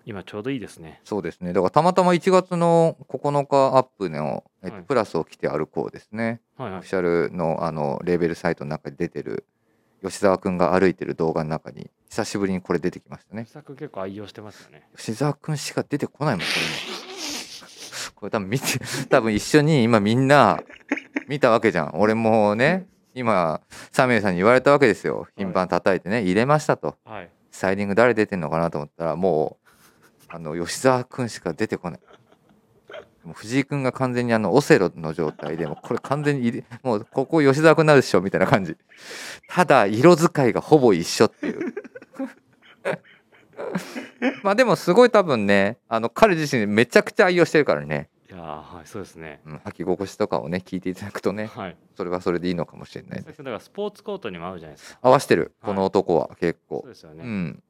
Speaker 2: 今ちょうどいいですね。
Speaker 1: そうですね。だからたまたま1月の9日アップの、えっと
Speaker 2: はい。
Speaker 1: プラスを着て歩こうですね、
Speaker 2: はいはい。
Speaker 1: オフィシャルのあのレーベルサイトの中に出てる吉沢くんが歩いてる動画の中に久しぶりにこれ出てきましたね。
Speaker 2: 結構愛用してますよね。
Speaker 1: 吉沢くんしか出てこないもんこれも これ多分見て多分一緒に今みんな見たわけじゃん。俺もね今サミュエルさんに言われたわけですよ。頻繁叩いてね入れましたと。
Speaker 2: はい。
Speaker 1: スタイリング誰出てんのかなと思ったらもうあの吉沢くんしか出てこない。もう藤井くんが完全にあのオセロの状態でもうこれ完全にもうここ吉沢くんになるでしょみたいな感じ。ただ色使いがほぼ一緒っていう。まあでもすごい多分ねあの彼自身めちゃくちゃ愛用してるからね、
Speaker 2: いやーはいそうですね。
Speaker 1: うん、履き心地とかをね聞いていただくとね
Speaker 2: はい。
Speaker 1: それはそれでいいのかもしれない。
Speaker 2: だからスポーツコートにも合うじゃないですか。
Speaker 1: 合わしてる。
Speaker 2: はい。
Speaker 1: この男は結構。
Speaker 2: そう、ですよね、
Speaker 1: うん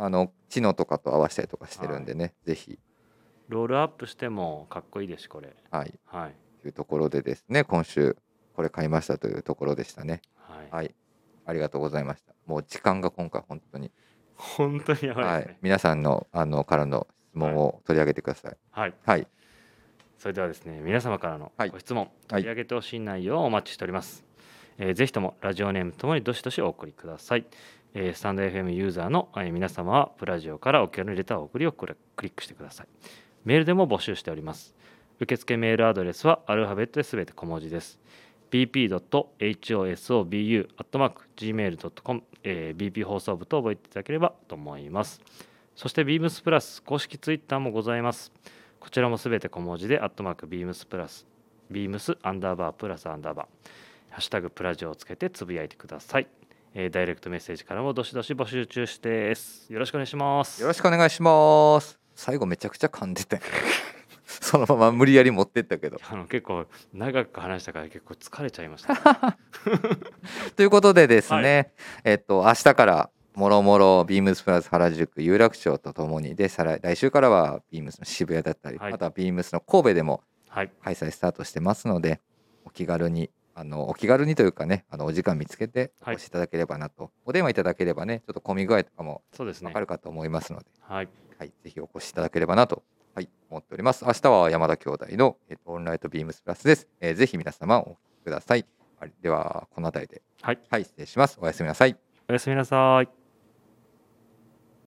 Speaker 1: あのチノとかと合わせたりとかしてるんでね、ぜひ。
Speaker 2: ロールアップしてもかっこいいですしこれ。
Speaker 1: はい。
Speaker 2: はい。
Speaker 1: というところでですね今週これ買いましたというところでしたね。
Speaker 2: はい、
Speaker 1: はい。ありがとうございました。もう時間が今回本当に。
Speaker 2: 本当にやばいね。
Speaker 1: い。皆さんのあのからの質問を取り上げてください。
Speaker 2: はい、
Speaker 1: はい。
Speaker 2: それではですね皆様からの
Speaker 1: はい。
Speaker 2: ご質問、
Speaker 1: はい
Speaker 2: 取り上げてほしい内容をお待ちしております、えーぜひともラジオネームともにどしどしお送りください、えースタンド FM ユーザーの、え皆様はプラジオからお気軽にレターを送りをクリックしてください。メールでも募集しております。受付メールアドレスはアルファベットで全て小文字です。bp.hosobu.gmail.com、えー BP 放送部と覚えていただければと思います。そして Beams プラス公式ツイッターもございます。こちらもすべて小文字で、アットマークビームスプラス、ビームスアンダーバープラスアンダーバー、ハッシュタグプラジオをつけてつぶやいてください。えーダイレクトメッセージからもどしどし募集中です。よろしくお願いします。
Speaker 1: よろしくお願いします最後めちゃくちゃ噛んでたよ そのまま無理やり持ってったけど
Speaker 2: あの結構長く話したから結構疲れちゃいました、
Speaker 1: ということでですね、
Speaker 2: は
Speaker 1: えっと明日からもろもろビームスプラス原宿有楽町とともにで再来来週からはビームスの渋谷だったり、
Speaker 2: はい
Speaker 1: またビームスの神戸でも
Speaker 2: はい。
Speaker 1: 開催スタートしてますのでお気軽にあのお気軽にというかねあのお時間見つけてお
Speaker 2: はい
Speaker 1: 越しいただければなと、お電話いただければねちょっと混み具合とかも分か。るかと思いますので、
Speaker 2: はい。
Speaker 1: はい、ぜひお越しいただければなと、はい、思っております。明日は山田兄弟の、えっと、オンライトビームスプラスです。えーぜひ皆様お聞きください。はい、では、この辺りで、
Speaker 2: はい。
Speaker 1: はい、失礼します。おやすみなさい。
Speaker 2: おやすみなさい。